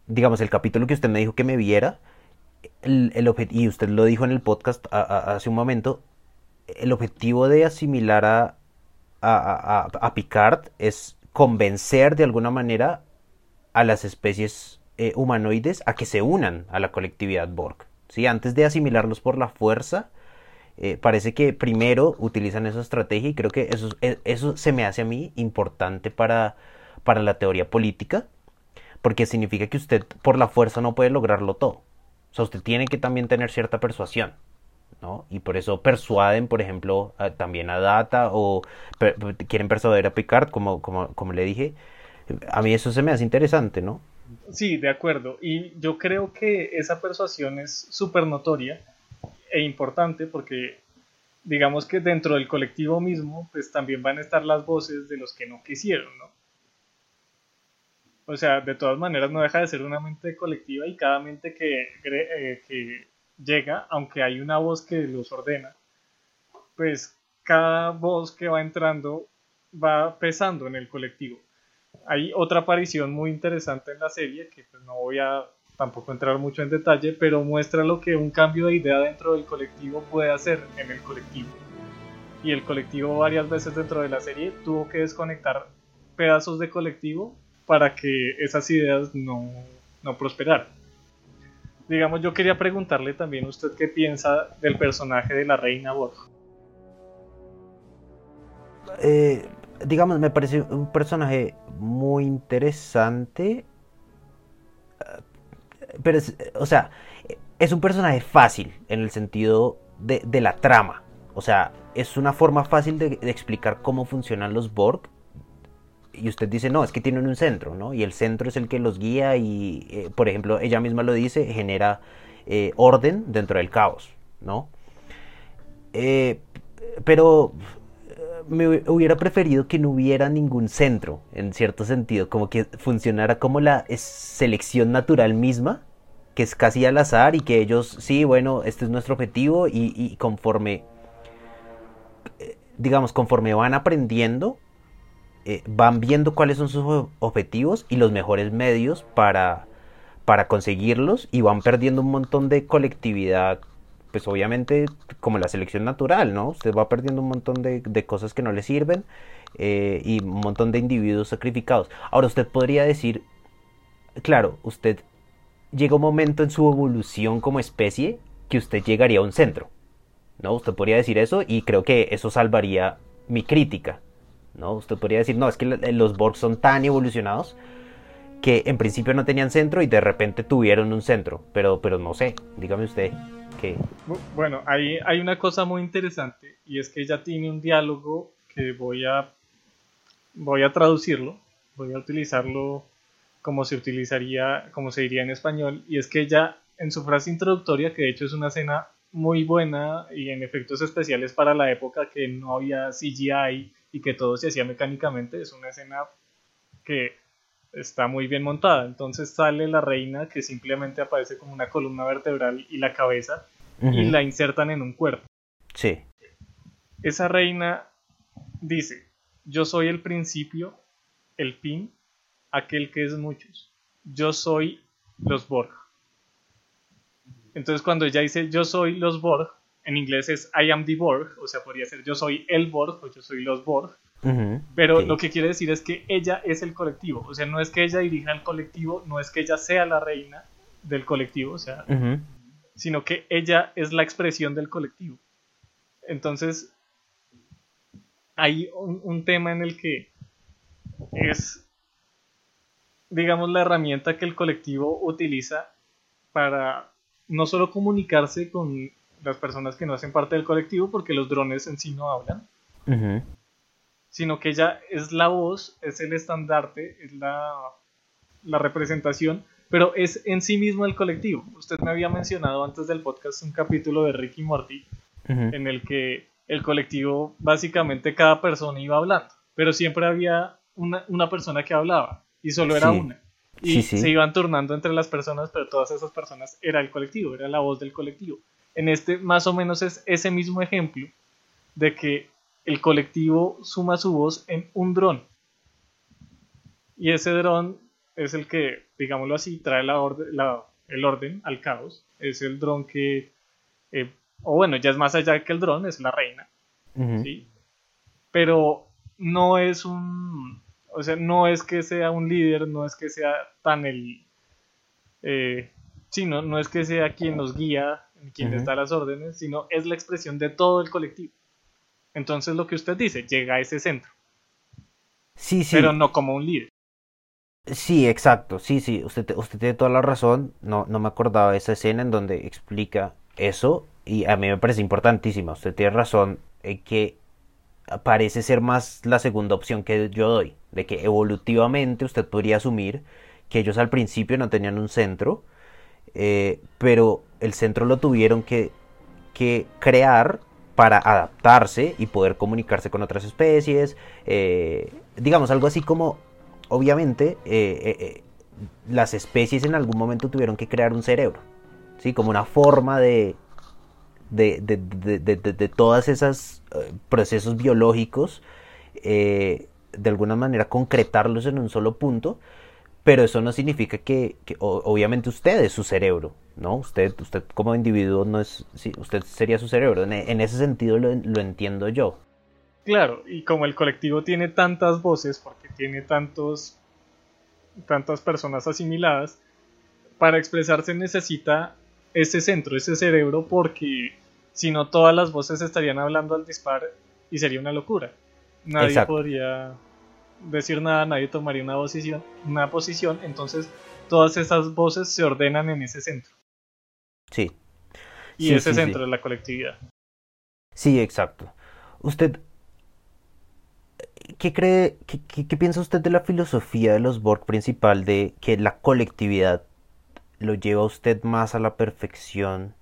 [SPEAKER 1] digamos, el capítulo que usted me dijo que me viera, el, y usted lo dijo en el podcast hace un momento, el objetivo de asimilar a, a, Picard es convencer de alguna manera a las especies eh, humanoides a que se unan a la colectividad Borg. ¿sí? Antes de asimilarlos por la fuerza, eh, parece que primero utilizan esa estrategia y creo que eso, e, eso se me hace a mí importante para, para la teoría política, porque significa que usted por la fuerza no puede lograrlo todo. O sea, usted tiene que también tener cierta persuasión. Y por eso persuaden, por ejemplo, también a Data o quieren persuadir a Picard, como, como, como le dije. A mí eso se me hace interesante, ¿no?
[SPEAKER 2] Sí, de acuerdo. Y yo creo que esa persuasión es súper notoria e importante porque digamos que dentro del colectivo mismo, pues también van a estar las voces de los que no quisieron, ¿no? O sea, de todas maneras no deja de ser una mente colectiva y cada mente que, eh, que llega, aunque hay una voz que los ordena, pues cada voz que va entrando va pesando en el colectivo. Hay otra aparición muy interesante en la serie, que pues no voy a tampoco entrar mucho en detalle, pero muestra lo que un cambio de idea dentro del colectivo puede hacer en el colectivo. Y el colectivo varias veces dentro de la serie tuvo que desconectar pedazos de colectivo para que esas ideas no, no prosperaran digamos, yo quería preguntarle también usted qué piensa del personaje de la reina Borg.
[SPEAKER 1] Eh, digamos, me parece un personaje muy interesante. Eh, pero, o sea, es un personaje fácil en el sentido de, la trama. O sea, es una forma fácil de, de explicar cómo funcionan los Borg y usted dice, no, es que tienen un centro, ¿no? Y el centro es el que los guía y, eh, por ejemplo, ella misma lo dice, genera eh, orden dentro del caos, ¿no? Eh, pero me hubiera preferido que no hubiera ningún centro, en cierto sentido, como que funcionara como la selección natural misma, que es casi al azar y que ellos, sí, bueno, este es nuestro objetivo y, conforme, eh, digamos, conforme van aprendiendo, eh, van viendo cuáles son sus objetivos y los mejores medios para, para conseguirlos y van perdiendo un montón de colectividad pues obviamente como la selección natural, ¿no? Usted va perdiendo un montón de, cosas que no le sirven eh, y un montón de individuos sacrificados. Ahora usted podría decir, claro, usted llega un momento en su evolución como especie que usted llegaría a un centro, ¿no? Usted podría decir eso y creo que eso salvaría mi crítica, ¿no? Usted podría decir, no, es que los Borg son tan evolucionados que en principio no tenían centro y de repente tuvieron un centro, pero, pero no sé, dígame usted.
[SPEAKER 2] Bueno, hay, hay una cosa muy interesante y es que ella tiene un diálogo que voy a, voy a traducirlo, voy a utilizarlo como se utilizaría, como se diría en español, y es que ella en su frase introductoria, que de hecho es una escena muy buena y en efectos especiales para la época que no había CGI y que todo se hacía mecánicamente, es una escena que está muy bien montada. Entonces sale la reina que simplemente aparece como una columna vertebral y la cabeza y la insertan en un cuerpo.
[SPEAKER 1] Sí.
[SPEAKER 2] Esa reina dice, yo soy el principio, el fin, aquel que es muchos. Yo soy los Borg. Entonces cuando ella dice yo soy los Borg, en inglés es I am the Borg, o sea, podría ser yo soy el Borg o yo soy los Borg. Pero lo que quiere decir es que ella es el colectivo, o sea, no es que ella dirija el colectivo, no es que ella sea la reina del colectivo, o sea, sino que ella es la expresión del colectivo. Entonces, hay un, tema en el que es, digamos, la herramienta que el colectivo utiliza para no solo comunicarse con las personas que no hacen parte del colectivo, porque los drones en sí no hablan, sino que ella es la voz, es el estandarte, es la, la representación, pero es en sí mismo el colectivo. Usted me había mencionado antes del podcast un capítulo de Ricky Morty en el que el colectivo, básicamente cada persona iba hablando, pero siempre había una, una persona que hablaba y solo era una. Y se iban turnando entre las personas, pero todas esas personas era el colectivo, era la voz del colectivo. En este más o menos es ese mismo ejemplo de que el colectivo suma su voz en un dron. Y ese dron es el que, digámoslo así, trae la el orden al caos. Es el dron que, eh, o bueno, ya es más allá que el dron, es la reina. ¿sí? Pero no es un, o sea, no es que sea un líder, no es que sea tan el, eh, sí, no, es que sea quien nos guía, quien les da las órdenes, sino es la expresión de todo el colectivo. Entonces lo que usted dice, llega a ese centro.
[SPEAKER 1] Sí, sí.
[SPEAKER 2] Pero no como un líder.
[SPEAKER 1] Sí, exacto, sí, sí, usted, usted tiene toda la razón, no, no me acordaba de esa escena en donde explica eso y a mí me parece importantísima, usted tiene razón en que parece ser más la segunda opción que yo doy, de que evolutivamente usted podría asumir que ellos al principio no tenían un centro, eh, pero el centro lo tuvieron que, que crear para adaptarse y poder comunicarse con otras especies. Eh, digamos, algo así como, obviamente, eh, eh, las especies en algún momento tuvieron que crear un cerebro, ¿sí? Como una forma de, de, de, de todos esos procesos biológicos, de alguna manera concretarlos en un solo punto pero eso no significa que, obviamente usted es su cerebro, ¿no? Usted, usted como individuo no es, sí, usted sería su cerebro. En, ese sentido lo, entiendo yo.
[SPEAKER 2] Claro, y como el colectivo tiene tantas voces, porque tiene tantos, tantas personas asimiladas, para expresarse necesita ese centro, ese cerebro, porque si no todas las voces estarían hablando al dispar y sería una locura. Nadie podría decir nada, nadie tomaría una posición, una posición, entonces todas esas voces se ordenan en ese centro.
[SPEAKER 1] Sí.
[SPEAKER 2] Y ese centro es la colectividad.
[SPEAKER 1] Sí, exacto. Usted, ¿qué cree, qué, qué, piensa usted de la filosofía de los Borg principal de que la colectividad lo lleva a usted más a la perfección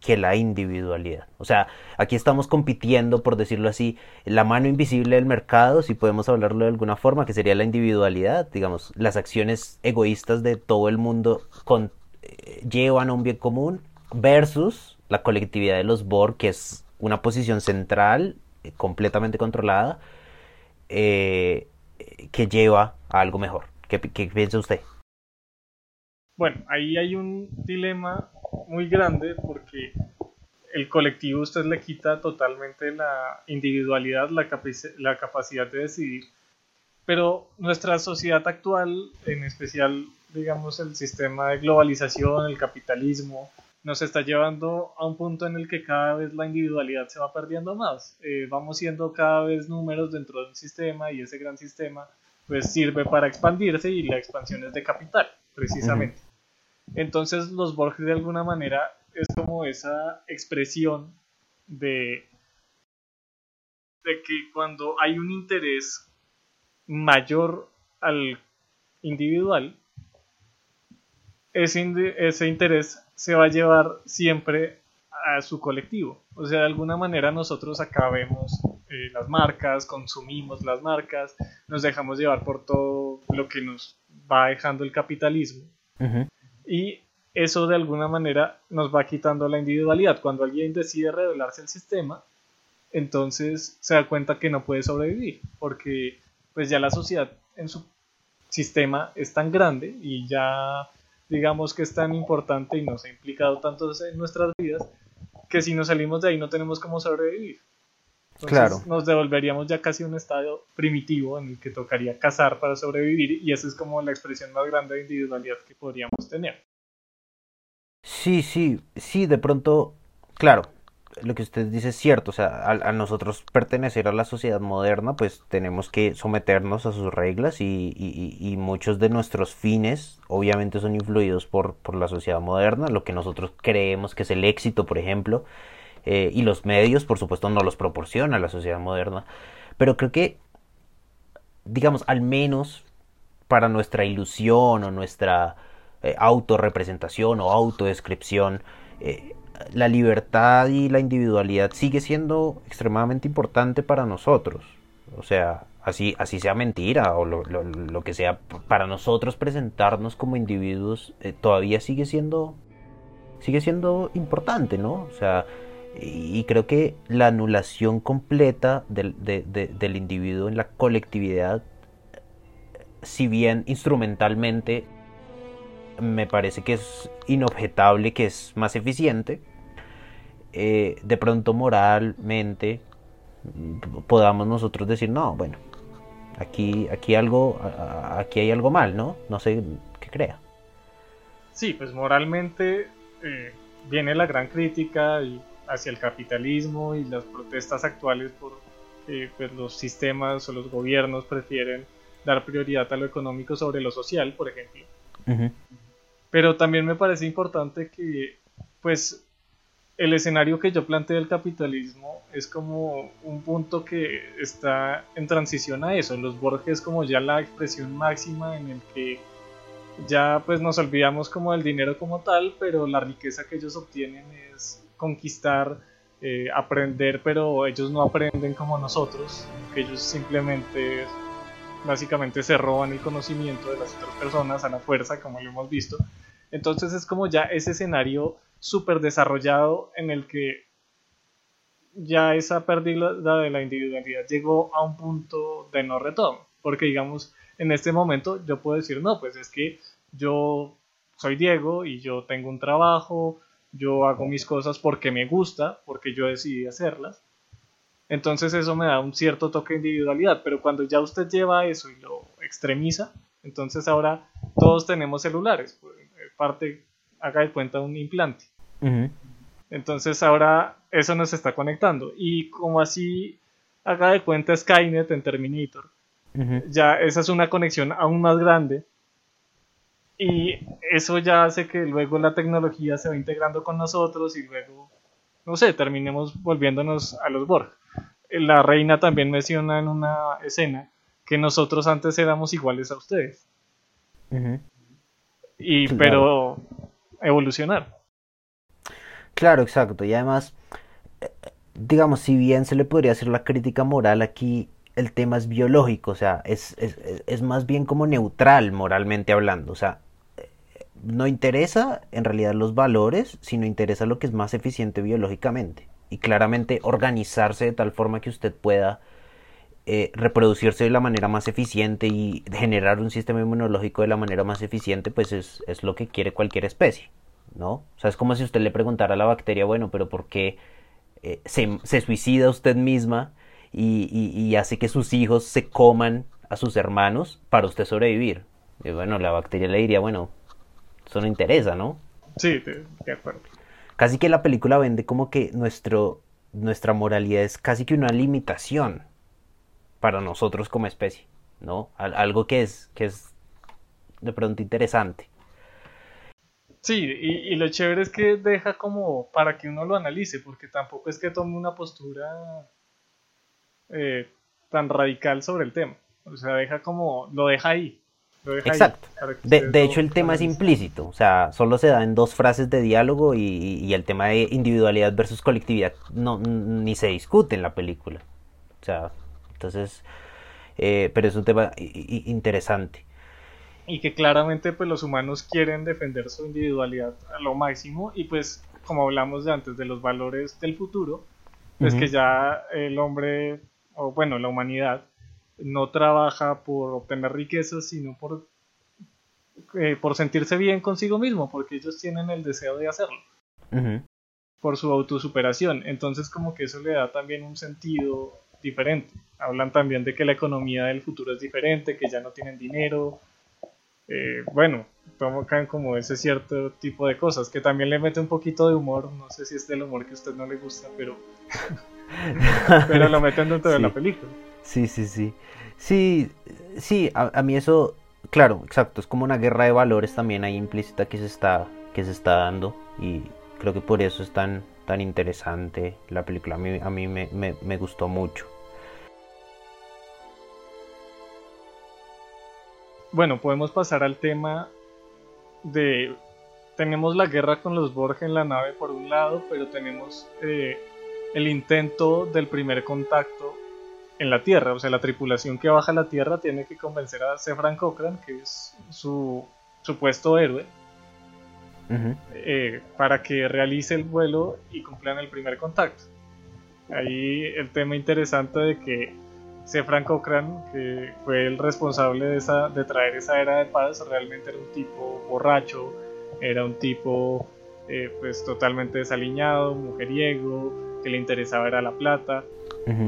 [SPEAKER 1] que la individualidad. O sea, aquí estamos compitiendo, por decirlo así, la mano invisible del mercado, si podemos hablarlo de alguna forma, que sería la individualidad, digamos, las acciones egoístas de todo el mundo con, eh, llevan a un bien común versus la colectividad de los Borg, que es una posición central, eh, completamente controlada, eh, que lleva a algo mejor. ¿Qué, ¿Qué, piensa usted?
[SPEAKER 2] Bueno, ahí hay un dilema muy grande porque el colectivo usted le quita totalmente la individualidad, la, la capacidad de decidir. Pero nuestra sociedad actual, en especial, digamos, el sistema de globalización, el capitalismo, nos está llevando a un punto en el que cada vez la individualidad se va perdiendo más. Eh, vamos siendo cada vez números dentro de un sistema y ese gran sistema pues sirve para expandirse y la expansión es de capital, precisamente. Entonces los Borges de alguna manera es como esa expresión de, de que cuando hay un interés mayor al individual, ese, ese interés se va a llevar siempre a su colectivo. O sea, de alguna manera nosotros acá vemos eh, las marcas, consumimos las marcas, nos dejamos llevar por todo lo que nos va dejando el capitalismo. Y eso de alguna manera nos va quitando la individualidad. Cuando alguien decide revelarse el sistema, entonces se da cuenta que no puede sobrevivir, porque pues ya la sociedad en su sistema es tan grande y ya digamos que es tan importante y nos ha implicado tanto en nuestras vidas que si nos salimos de ahí no tenemos cómo sobrevivir. Entonces claro. nos devolveríamos ya casi a un estado primitivo en el que tocaría cazar para sobrevivir y esa es como la expresión más grande de individualidad que podríamos tener.
[SPEAKER 1] Sí, sí, sí, de pronto, claro, lo que usted dice es cierto, o sea, a, nosotros pertenecer a la sociedad moderna, pues tenemos que someternos a sus reglas y, y, muchos de nuestros fines obviamente son influidos por, por, la sociedad moderna, lo que nosotros creemos que es el éxito, por ejemplo, eh, y los medios, por supuesto, no los proporciona la sociedad moderna, pero creo que, digamos, al menos para nuestra ilusión o nuestra eh, autorrepresentación o autodescripción, eh, la libertad y la individualidad sigue siendo extremadamente importante para nosotros. O sea, así, así sea mentira o lo, que sea, para nosotros presentarnos como individuos eh, todavía sigue siendo, sigue siendo importante, ¿no? O sea, y creo que la anulación completa del, del individuo en la colectividad, si bien instrumentalmente me parece que es inobjetable, que es más eficiente, eh, de pronto moralmente podamos nosotros decir, no, bueno, aquí, aquí, algo, aquí hay algo mal, ¿no? No sé qué crea.
[SPEAKER 2] Sí, pues moralmente eh, viene la gran crítica hacia el capitalismo y las protestas actuales por eh, pues los sistemas o los gobiernos prefieren dar prioridad a lo económico sobre lo social, por ejemplo. Pero también me parece importante que pues el escenario que yo planteé del capitalismo es como un punto que está en transición a eso. Los Borges como ya la expresión máxima en el que ya pues nos olvidamos como del dinero como tal, pero la riqueza que ellos obtienen es conquistar, eh, aprender, pero ellos no aprenden como nosotros, que ellos simplemente básicamente se roban el conocimiento de las otras personas a la fuerza, como lo hemos visto. Entonces es como ya ese escenario súper desarrollado en el que ya esa pérdida de la individualidad llegó a un punto de no retorno. Porque digamos, en este momento yo puedo decir, no, pues es que yo soy Diego y yo tengo un trabajo, yo hago mis cosas porque me gusta, porque yo decidí hacerlas. Entonces eso me da un cierto toque de individualidad, pero cuando ya usted lleva eso y lo extremiza, entonces ahora todos tenemos celulares, pues, parte haga de cuenta un implante. Entonces ahora eso nos está conectando. Y como así haga de cuenta Skynet en Terminator, ya esa es una conexión aún más grande. Y eso ya hace que luego la tecnología se va integrando con nosotros y luego, no sé, terminemos volviéndonos a los Borg. La reina también menciona en una escena que nosotros antes éramos iguales a ustedes. Y pero evolucionar.
[SPEAKER 1] Claro, exacto. Y además, eh, digamos, si bien se le podría hacer la crítica moral aquí, el tema es biológico, o sea, es, es, es más bien como neutral moralmente hablando. O sea, no interesa en realidad los valores, sino interesa lo que es más eficiente biológicamente. Y claramente organizarse de tal forma que usted pueda eh, reproducirse de la manera más eficiente y generar un sistema inmunológico de la manera más eficiente, pues es, es lo que quiere cualquier especie, ¿no? O sea, es como si usted le preguntara a la bacteria, bueno, pero ¿por qué eh, se, se, suicida usted misma y, y, y, hace que sus hijos se coman a sus hermanos para usted sobrevivir? Y bueno, la bacteria le diría, bueno, eso no interesa, ¿no?
[SPEAKER 2] Sí, de, acuerdo.
[SPEAKER 1] Casi que la película vende como que nuestro, nuestra moralidad es casi que una limitación para nosotros como especie, ¿no? Algo que es, que es de pronto interesante.
[SPEAKER 2] Sí, y, lo chévere es que deja como para que uno lo analice, porque tampoco es que tome una postura eh, tan radical sobre el tema. O sea, deja como, lo deja ahí.
[SPEAKER 1] Exacto. de, hecho, el tema es implícito, o sea, solo se da en dos frases de diálogo y, el tema de individualidad versus colectividad no, ni se discute en la película. O sea, entonces, eh, pero es un tema interesante.
[SPEAKER 2] Y que claramente pues los humanos quieren defender su individualidad a lo máximo y pues como hablamos de antes de los valores del futuro, pues que ya el hombre, o bueno, la humanidad, no trabaja por obtener riquezas, sino por, eh, por sentirse bien consigo mismo, porque ellos tienen el deseo de hacerlo. Por su autosuperación. Entonces como que eso le da también un sentido diferente. Hablan también de que la economía del futuro es diferente, que ya no tienen dinero. Eh, bueno, tocan como ese cierto tipo de cosas, que también le mete un poquito de humor. No sé si es del humor que a usted no le gusta, pero, *laughs* pero lo meten dentro de la película.
[SPEAKER 1] Sí, sí, sí. Sí, sí, a, mí eso, claro, exacto, es como una guerra de valores también ahí implícita que se está, que se está dando y creo que por eso es tan, tan interesante la película. A mí, a mí me, me gustó mucho.
[SPEAKER 2] Bueno, podemos pasar al tema de... Tenemos la guerra con los Borg en la nave por un lado, pero tenemos eh, el intento del primer contacto en la Tierra, o sea, la tripulación que baja a la Tierra tiene que convencer a Sefran Cochrane, que es su supuesto héroe, eh, para que realice el vuelo y cumplan el primer contacto. Ahí el tema interesante de que Sefran Cochrane, que fue el responsable de, esa, de traer esa era de paz, realmente era un tipo borracho, era un tipo eh, pues totalmente desaliñado, mujeriego, que le interesaba era la plata,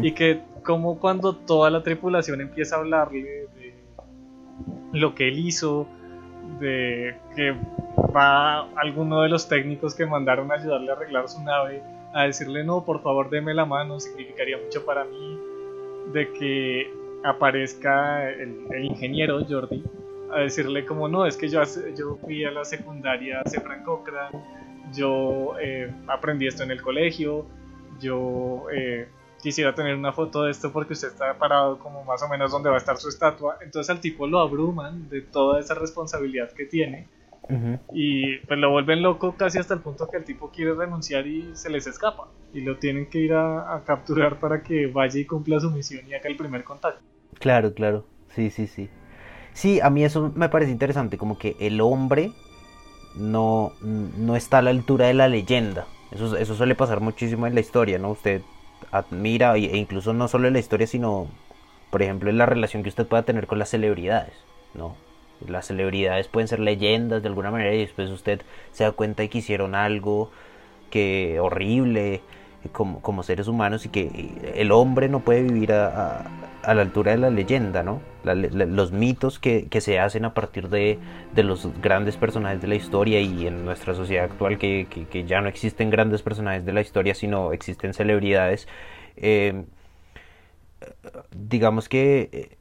[SPEAKER 2] y que como cuando toda la tripulación empieza a hablarle de lo que él hizo, de que va alguno de los técnicos que mandaron a ayudarle a arreglar su nave a decirle no, por favor deme la mano, significaría mucho para mí, de que aparezca el, ingeniero Jordi a decirle como no, es que yo, yo fui a la secundaria Sefran Cochrane, yo eh, aprendí esto en el colegio, yo eh, quisiera tener una foto de esto porque usted está parado como más o menos donde va a estar su estatua. Entonces al tipo lo abruman de toda esa responsabilidad que tiene. Y pues lo vuelven loco casi hasta el punto que el tipo quiere renunciar y se les escapa. Y lo tienen que ir a, capturar para que vaya y cumpla su misión y haga el primer contacto.
[SPEAKER 1] Claro, claro. Sí, sí, sí. Sí, a mí eso me parece interesante, como que el hombre no, no está a la altura de la leyenda. Eso, eso suele pasar muchísimo en la historia, ¿no? Usted admira, e incluso no solo en la historia, sino, por ejemplo, en la relación que usted pueda tener con las celebridades, ¿no? Las celebridades pueden ser leyendas de alguna manera y después usted se da cuenta de que hicieron algo que horrible como, como seres humanos y que el hombre no puede vivir a, a, la altura de la leyenda, ¿no? los mitos que, que, se hacen a partir de, de, los grandes personajes de la historia y en nuestra sociedad actual que, que, ya no existen grandes personajes de la historia, sino existen celebridades. Eh, digamos que eh,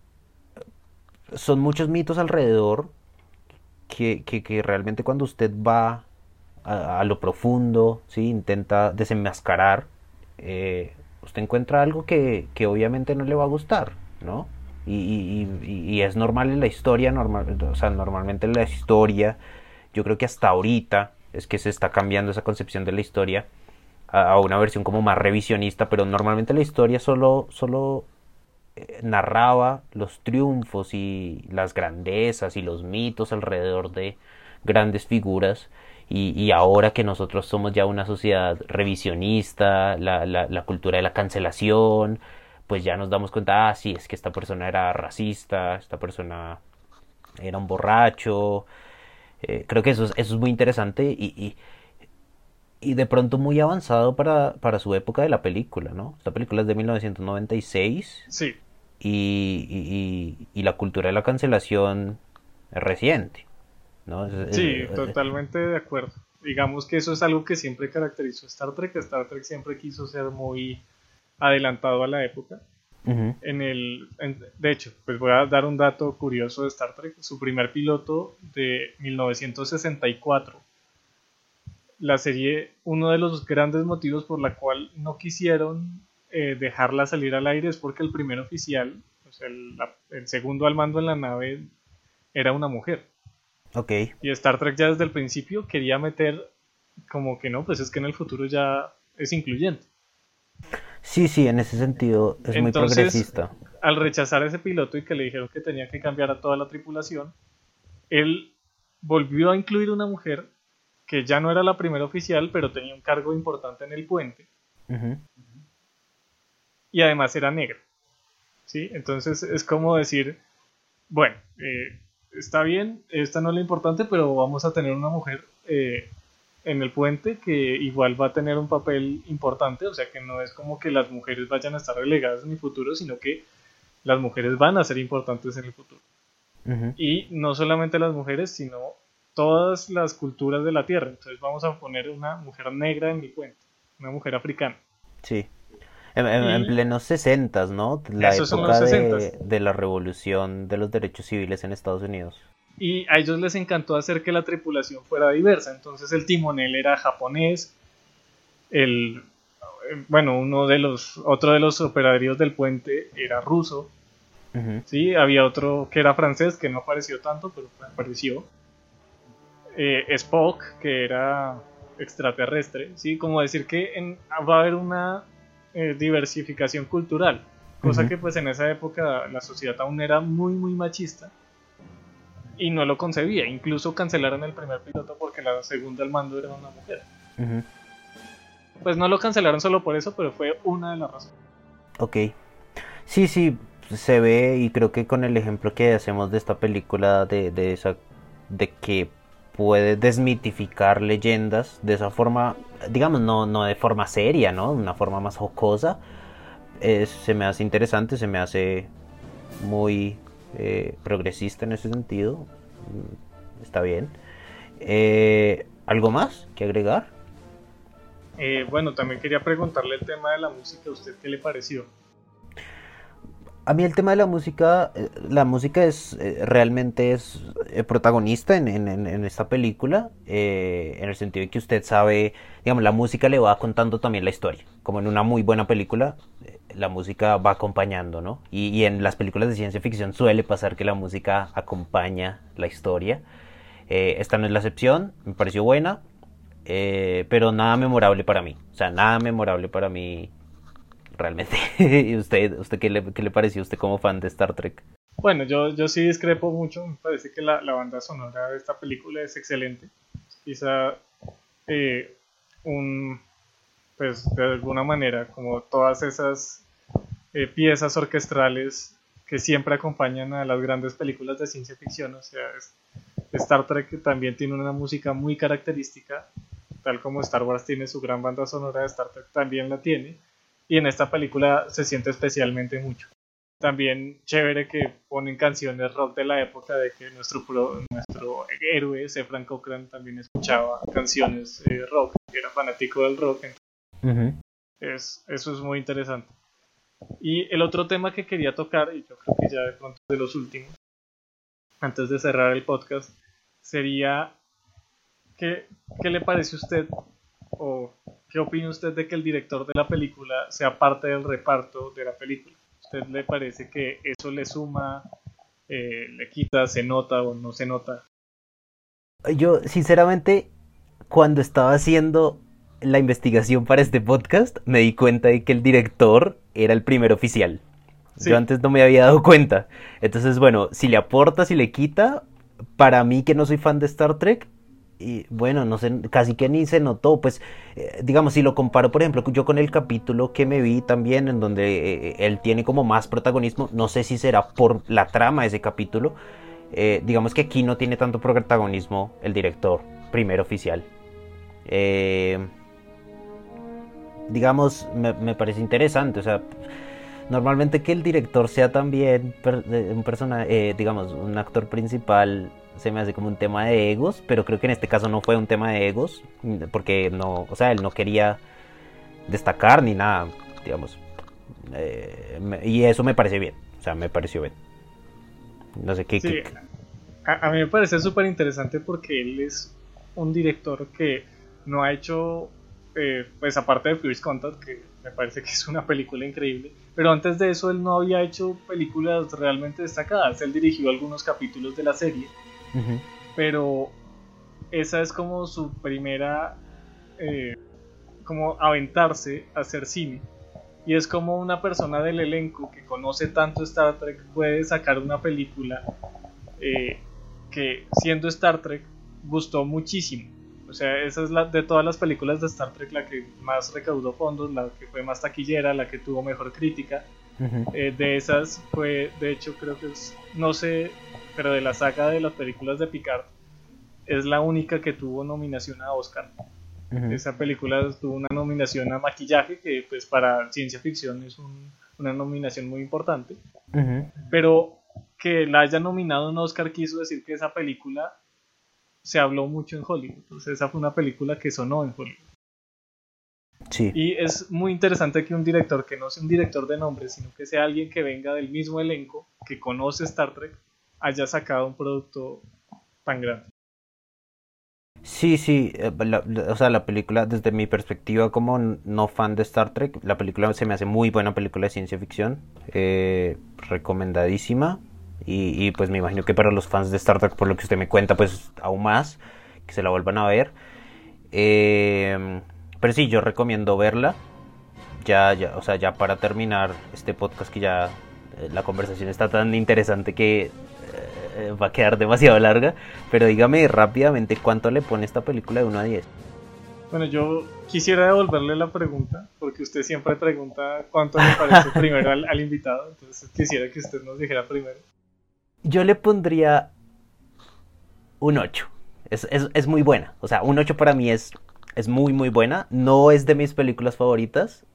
[SPEAKER 1] son muchos mitos alrededor que, que, realmente cuando usted va a, lo profundo, ¿sí? intenta desenmascarar, eh, usted encuentra algo que, que, obviamente no le va a gustar, ¿no? Y, y, es normal en la historia, normal, o sea, normalmente en la historia, yo creo que hasta ahorita es que se está cambiando esa concepción de la historia, a, una versión como más revisionista, pero normalmente la historia solo, solo eh, narraba los triunfos y las grandezas y los mitos alrededor de grandes figuras. Y, ahora que nosotros somos ya una sociedad revisionista, la, la, cultura de la cancelación, pues ya nos damos cuenta, ah, sí, es que esta persona era racista, esta persona era un borracho. Eh, creo que eso es, eso es muy interesante y, y de pronto muy avanzado para, para su época de la película, ¿no? Esta película es de 1996.
[SPEAKER 2] Sí.
[SPEAKER 1] Y, y, y la cultura de la cancelación es reciente, ¿no?
[SPEAKER 2] sí, totalmente de acuerdo. Digamos que eso es algo que siempre caracterizó a Star Trek. Star Trek siempre quiso ser muy adelantado a la época. En el, de hecho, pues voy a dar un dato curioso de Star Trek. Su primer piloto de 1964 la serie, uno de los grandes motivos por la cual no quisieron eh, dejarla salir al aire es porque el primer oficial, el, segundo al mando en la nave, era una mujer.
[SPEAKER 1] Ok.
[SPEAKER 2] Y Star Trek ya desde el principio quería meter como que no, pues es que en el futuro ya es incluyente.
[SPEAKER 1] Sí, sí, en ese sentido es muy progresista.
[SPEAKER 2] Al rechazar ese piloto y que le dijeron que tenía que cambiar a toda la tripulación, él volvió a incluir una mujer que ya no era la primera oficial, pero tenía un cargo importante en el puente. Y además era negra. ¿sí? Entonces es como decir, bueno, eh, está bien, esta no es lo importante, pero vamos a tener una mujer eh, en el puente que igual va a tener un papel importante, o sea que no es como que las mujeres vayan a estar relegadas en el futuro, sino que las mujeres van a ser importantes en el futuro. Y no solamente las mujeres, sino todas las culturas de la Tierra. Entonces vamos a poner una mujer negra en mi cuenta, una mujer africana.
[SPEAKER 1] Sí. En, plenos 60, ¿no? La época de, de, la revolución de los derechos civiles en Estados Unidos.
[SPEAKER 2] Y a ellos les encantó hacer que la tripulación fuera diversa. Entonces el timonel era japonés, el bueno, uno de los, otro de los operarios del puente era ruso. Sí, había otro que era francés, que no apareció tanto, pero apareció eh, Spock, que era extraterrestre, ¿sí? Como decir que va a haber una eh, diversificación cultural, cosa que pues en esa época la sociedad aún era muy, muy machista y no lo concebía. Incluso cancelaron el primer piloto porque la segunda al mando era una mujer. Pues no lo cancelaron solo por eso, pero fue una de las razones.
[SPEAKER 1] Ok. Sí, sí, se ve y creo que con el ejemplo que hacemos de esta película, de, de esa, de que puede desmitificar leyendas de esa forma, digamos, no, no de forma seria, ¿no? De una forma más jocosa. se me hace interesante, se me hace muy eh, progresista en ese sentido. Mm, está bien. Eh, ¿Algo más que agregar?
[SPEAKER 2] Eh, bueno, también quería preguntarle el tema de la música. ¿A usted qué le pareció?
[SPEAKER 1] A mí el tema de la música, eh, la música es eh, realmente es eh, protagonista en, esta película, en el sentido de que usted sabe, digamos, la música le va contando también la historia, como en una muy buena película, la música va acompañando, ¿no? Y, y, en las películas de ciencia ficción suele pasar que la música acompaña la historia. esta no es la excepción, me pareció buena, pero nada memorable para mí, o sea, nada memorable para mí realmente. *laughs* ¿Y usted, usted qué le, qué le pareció usted como fan de Star Trek?
[SPEAKER 2] Bueno, yo, yo sí discrepo mucho. Me parece que la, la banda sonora de esta película es excelente. Quizá eh, un, pues de alguna manera, como todas esas eh, piezas orquestrales que siempre acompañan a las grandes películas de ciencia ficción. O sea, Star Trek también tiene una música muy característica, tal como Star Wars tiene su gran banda sonora, Star Trek también la tiene y en esta película se siente especialmente mucho. También chévere que ponen canciones rock de la época de que nuestro, nuestro héroe, Sefran Cochran, también escuchaba canciones eh, rock, era fanático del rock. es, eso es muy interesante. Y el otro tema que quería tocar, y yo creo que ya de pronto de los últimos, antes de cerrar el podcast, sería ¿qué, qué le parece a usted o ¿Qué opina usted de que el director de la película sea parte del reparto de la película? ¿Usted le parece que eso le suma, eh, le quita, se nota o no se nota?
[SPEAKER 1] Yo, sinceramente, cuando estaba haciendo la investigación para este podcast me di cuenta de que el director era el primer oficial. Yo antes no me había dado cuenta. Entonces, bueno, si le aporta, si le quita, para mí que no soy fan de Star Trek, y bueno, no sé, casi que ni se notó, pues eh, digamos, si lo comparo, por ejemplo, yo con el capítulo que me vi también, en donde eh, él tiene como más protagonismo, no sé si será por la trama ese capítulo, eh, digamos que aquí no tiene tanto protagonismo el director, primer oficial. digamos, me, me parece interesante, o sea normalmente que el director sea también un personaje, digamos, un actor principal se me hace como un tema de egos, pero creo que en este caso no fue un tema de egos, porque no, o sea, él no quería destacar ni nada, digamos. Eh, y eso me parece bien, o sea, me pareció bien. No sé qué.
[SPEAKER 2] Sí, A, mí me parece súper interesante porque él es un director que no ha hecho, eh, pues aparte de First Contact, que me parece que es una película increíble, pero antes de eso él no había hecho películas realmente destacadas. Él dirigió algunos capítulos de la serie pero esa es como su primera, eh, como aventarse a hacer cine. Y es como una persona del elenco que conoce tanto Star Trek puede sacar una película eh, que siendo Star Trek gustó muchísimo. O sea, esa es la de todas las películas de Star Trek la que más recaudó fondos, la que fue más taquillera, la que tuvo mejor crítica. Eh, de esas fue, de hecho, creo que es, no sé pero de la saga de las películas de Picard es la única que tuvo nominación a Oscar. Esa película tuvo una nominación a maquillaje que pues para ciencia ficción es una nominación muy importante. Pero que la haya nominado un Oscar quiso decir que esa película se habló mucho en Hollywood. Entonces esa fue una película que sonó en Hollywood. Sí. Y es muy interesante que un director que no sea un director de nombre, sino que sea alguien que venga del mismo elenco, que conoce Star Trek, haya sacado un producto tan grande.
[SPEAKER 1] Sí, sí, eh, o sea, la película, desde mi perspectiva como no fan de Star Trek, la película se me hace muy buena película de ciencia ficción, eh, recomendadísima, y, pues me imagino que para los fans de Star Trek, por lo que usted me cuenta, pues aún más, que se la vuelvan a ver. Eh, pero sí, yo recomiendo verla, ya, ya, o sea, ya para terminar este podcast que ya la conversación está tan interesante que eh, va a quedar demasiado larga, pero dígame rápidamente cuánto le pone esta película de 1 a 10.
[SPEAKER 2] Bueno, yo quisiera devolverle la pregunta, porque usted siempre pregunta cuánto le parece *laughs* primero al, invitado, entonces quisiera que usted nos dijera primero.
[SPEAKER 1] Yo le pondría un 8. Es, es, muy buena, o sea, un 8 para mí es, es muy, muy buena. No es de mis películas favoritas,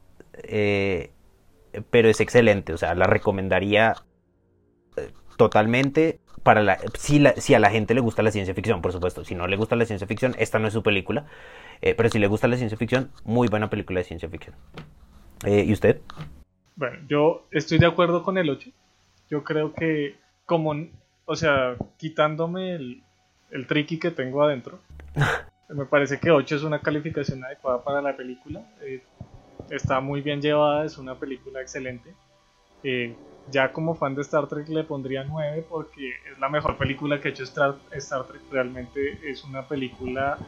[SPEAKER 1] eh, pero es excelente, o sea, la recomendaría eh, totalmente para la, si, si, a la gente le gusta la ciencia ficción, por supuesto. Si no le gusta la ciencia ficción, esta no es su película. Eh, pero si le gusta la ciencia ficción, muy buena película de ciencia ficción. Eh, ¿Y usted?
[SPEAKER 2] Bueno, yo estoy de acuerdo con el 8. Yo creo que como, o sea, quitándome el, el tricky que tengo adentro, *laughs* me parece que 8 es una calificación adecuada para la película. Eh, está muy bien llevada, es una película excelente. Eh, ya como fan de Star Trek le pondría 9 porque es la mejor película que ha hecho Star, Trek. Realmente es una película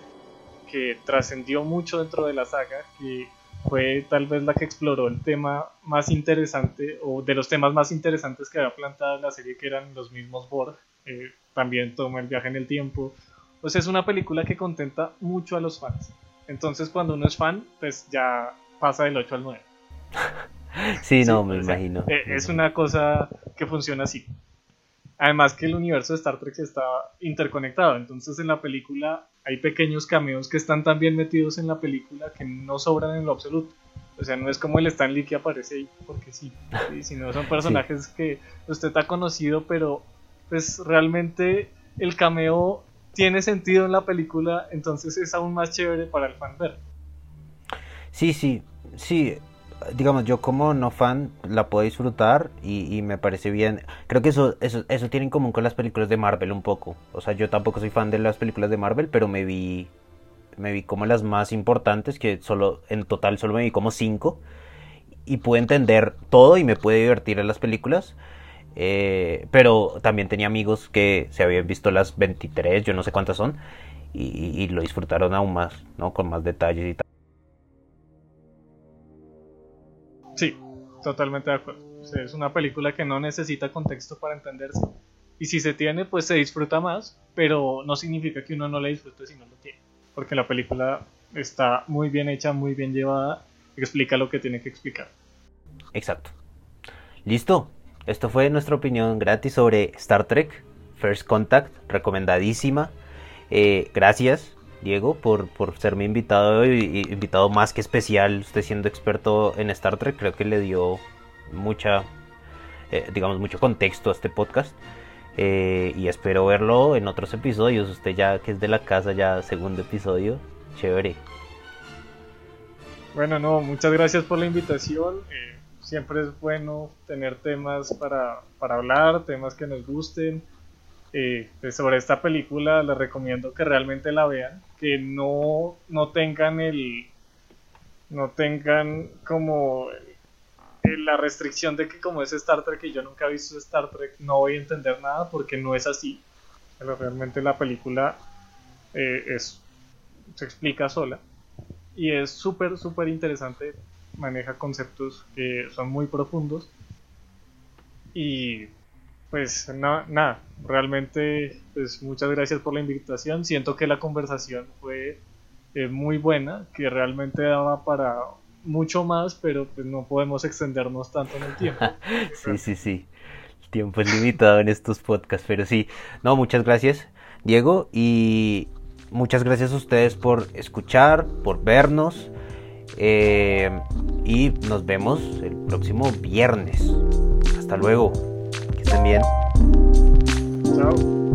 [SPEAKER 2] que trascendió mucho dentro de la saga, que fue tal vez la que exploró el tema más interesante o de los temas más interesantes que había planteado en la serie que eran los mismos Borg. Eh, también toma el viaje en el tiempo. O sea, es una película que contenta mucho a los fans. Entonces cuando uno es fan, pues ya pasa del 8 al 9. *laughs*
[SPEAKER 1] Sí, no, me imagino.
[SPEAKER 2] Eh, es una cosa que funciona así. Además que el universo de Star Trek está interconectado, entonces en la película hay pequeños cameos que están tan bien metidos en la película que no sobran en lo absoluto. O sea, no es como el Stanley que aparece ahí porque sí, sino son *laughs* personajes que usted ha conocido, pero pues realmente el cameo tiene sentido en la película, entonces es aún más chévere para el fan ver.
[SPEAKER 1] Sí, sí, sí, digamos, yo como no fan la puedo disfrutar y, me parece bien. Creo que eso, eso, eso tiene en común con las películas de Marvel un poco. O sea, yo tampoco soy fan de las películas de Marvel, pero me vi, me vi como las más importantes, que solo, en total solo me vi como cinco. Y pude entender todo y me pude divertir en las películas. Eh, pero también tenía amigos que se habían visto las 23, yo no sé cuántas son, y, y lo disfrutaron aún más, ¿no? Con más detalles y tal.
[SPEAKER 2] Sí, totalmente de acuerdo. es una película que no necesita contexto para entenderse. Y si se tiene, pues se disfruta más, pero no significa que uno no la disfrute si no lo tiene. Porque la película está muy bien hecha, muy bien llevada, explica lo que tiene que explicar.
[SPEAKER 1] Exacto. Listo. Esto fue nuestra opinión gratis sobre Star Trek First Contact, recomendadísima. Eh, gracias, Diego, por, por serme invitado y, invitado más que especial. Usted siendo experto en Star Trek, creo que le dio mucha, eh, digamos, mucho contexto a este podcast. Eh, y espero verlo en otros episodios. Usted ya que es de la casa, ya segundo episodio, chévere.
[SPEAKER 2] Bueno, no, muchas gracias por la invitación. siempre es bueno tener temas para, para hablar, temas que nos gusten. Eh, sobre esta película les recomiendo que realmente la vean, que no, no tengan el no tengan como la restricción de que como es Star Trek y yo nunca he visto Star Trek no voy a entender nada porque no es así. Pero realmente la película eh, es se explica sola. Y es súper súper interesante maneja conceptos que son muy profundos. Y pues nada, realmente pues muchas gracias por la invitación. Siento que la conversación fue eh, muy buena, que realmente daba para mucho más, pero pues no podemos extendernos tanto en el tiempo. *laughs*
[SPEAKER 1] sí, sí, sí. El tiempo es limitado en estos podcasts, pero sí. No, muchas gracias, Diego, y muchas gracias a ustedes por escuchar, por vernos. Eh, y nos vemos el próximo viernes. Hasta luego. Estén bien.
[SPEAKER 2] Chao.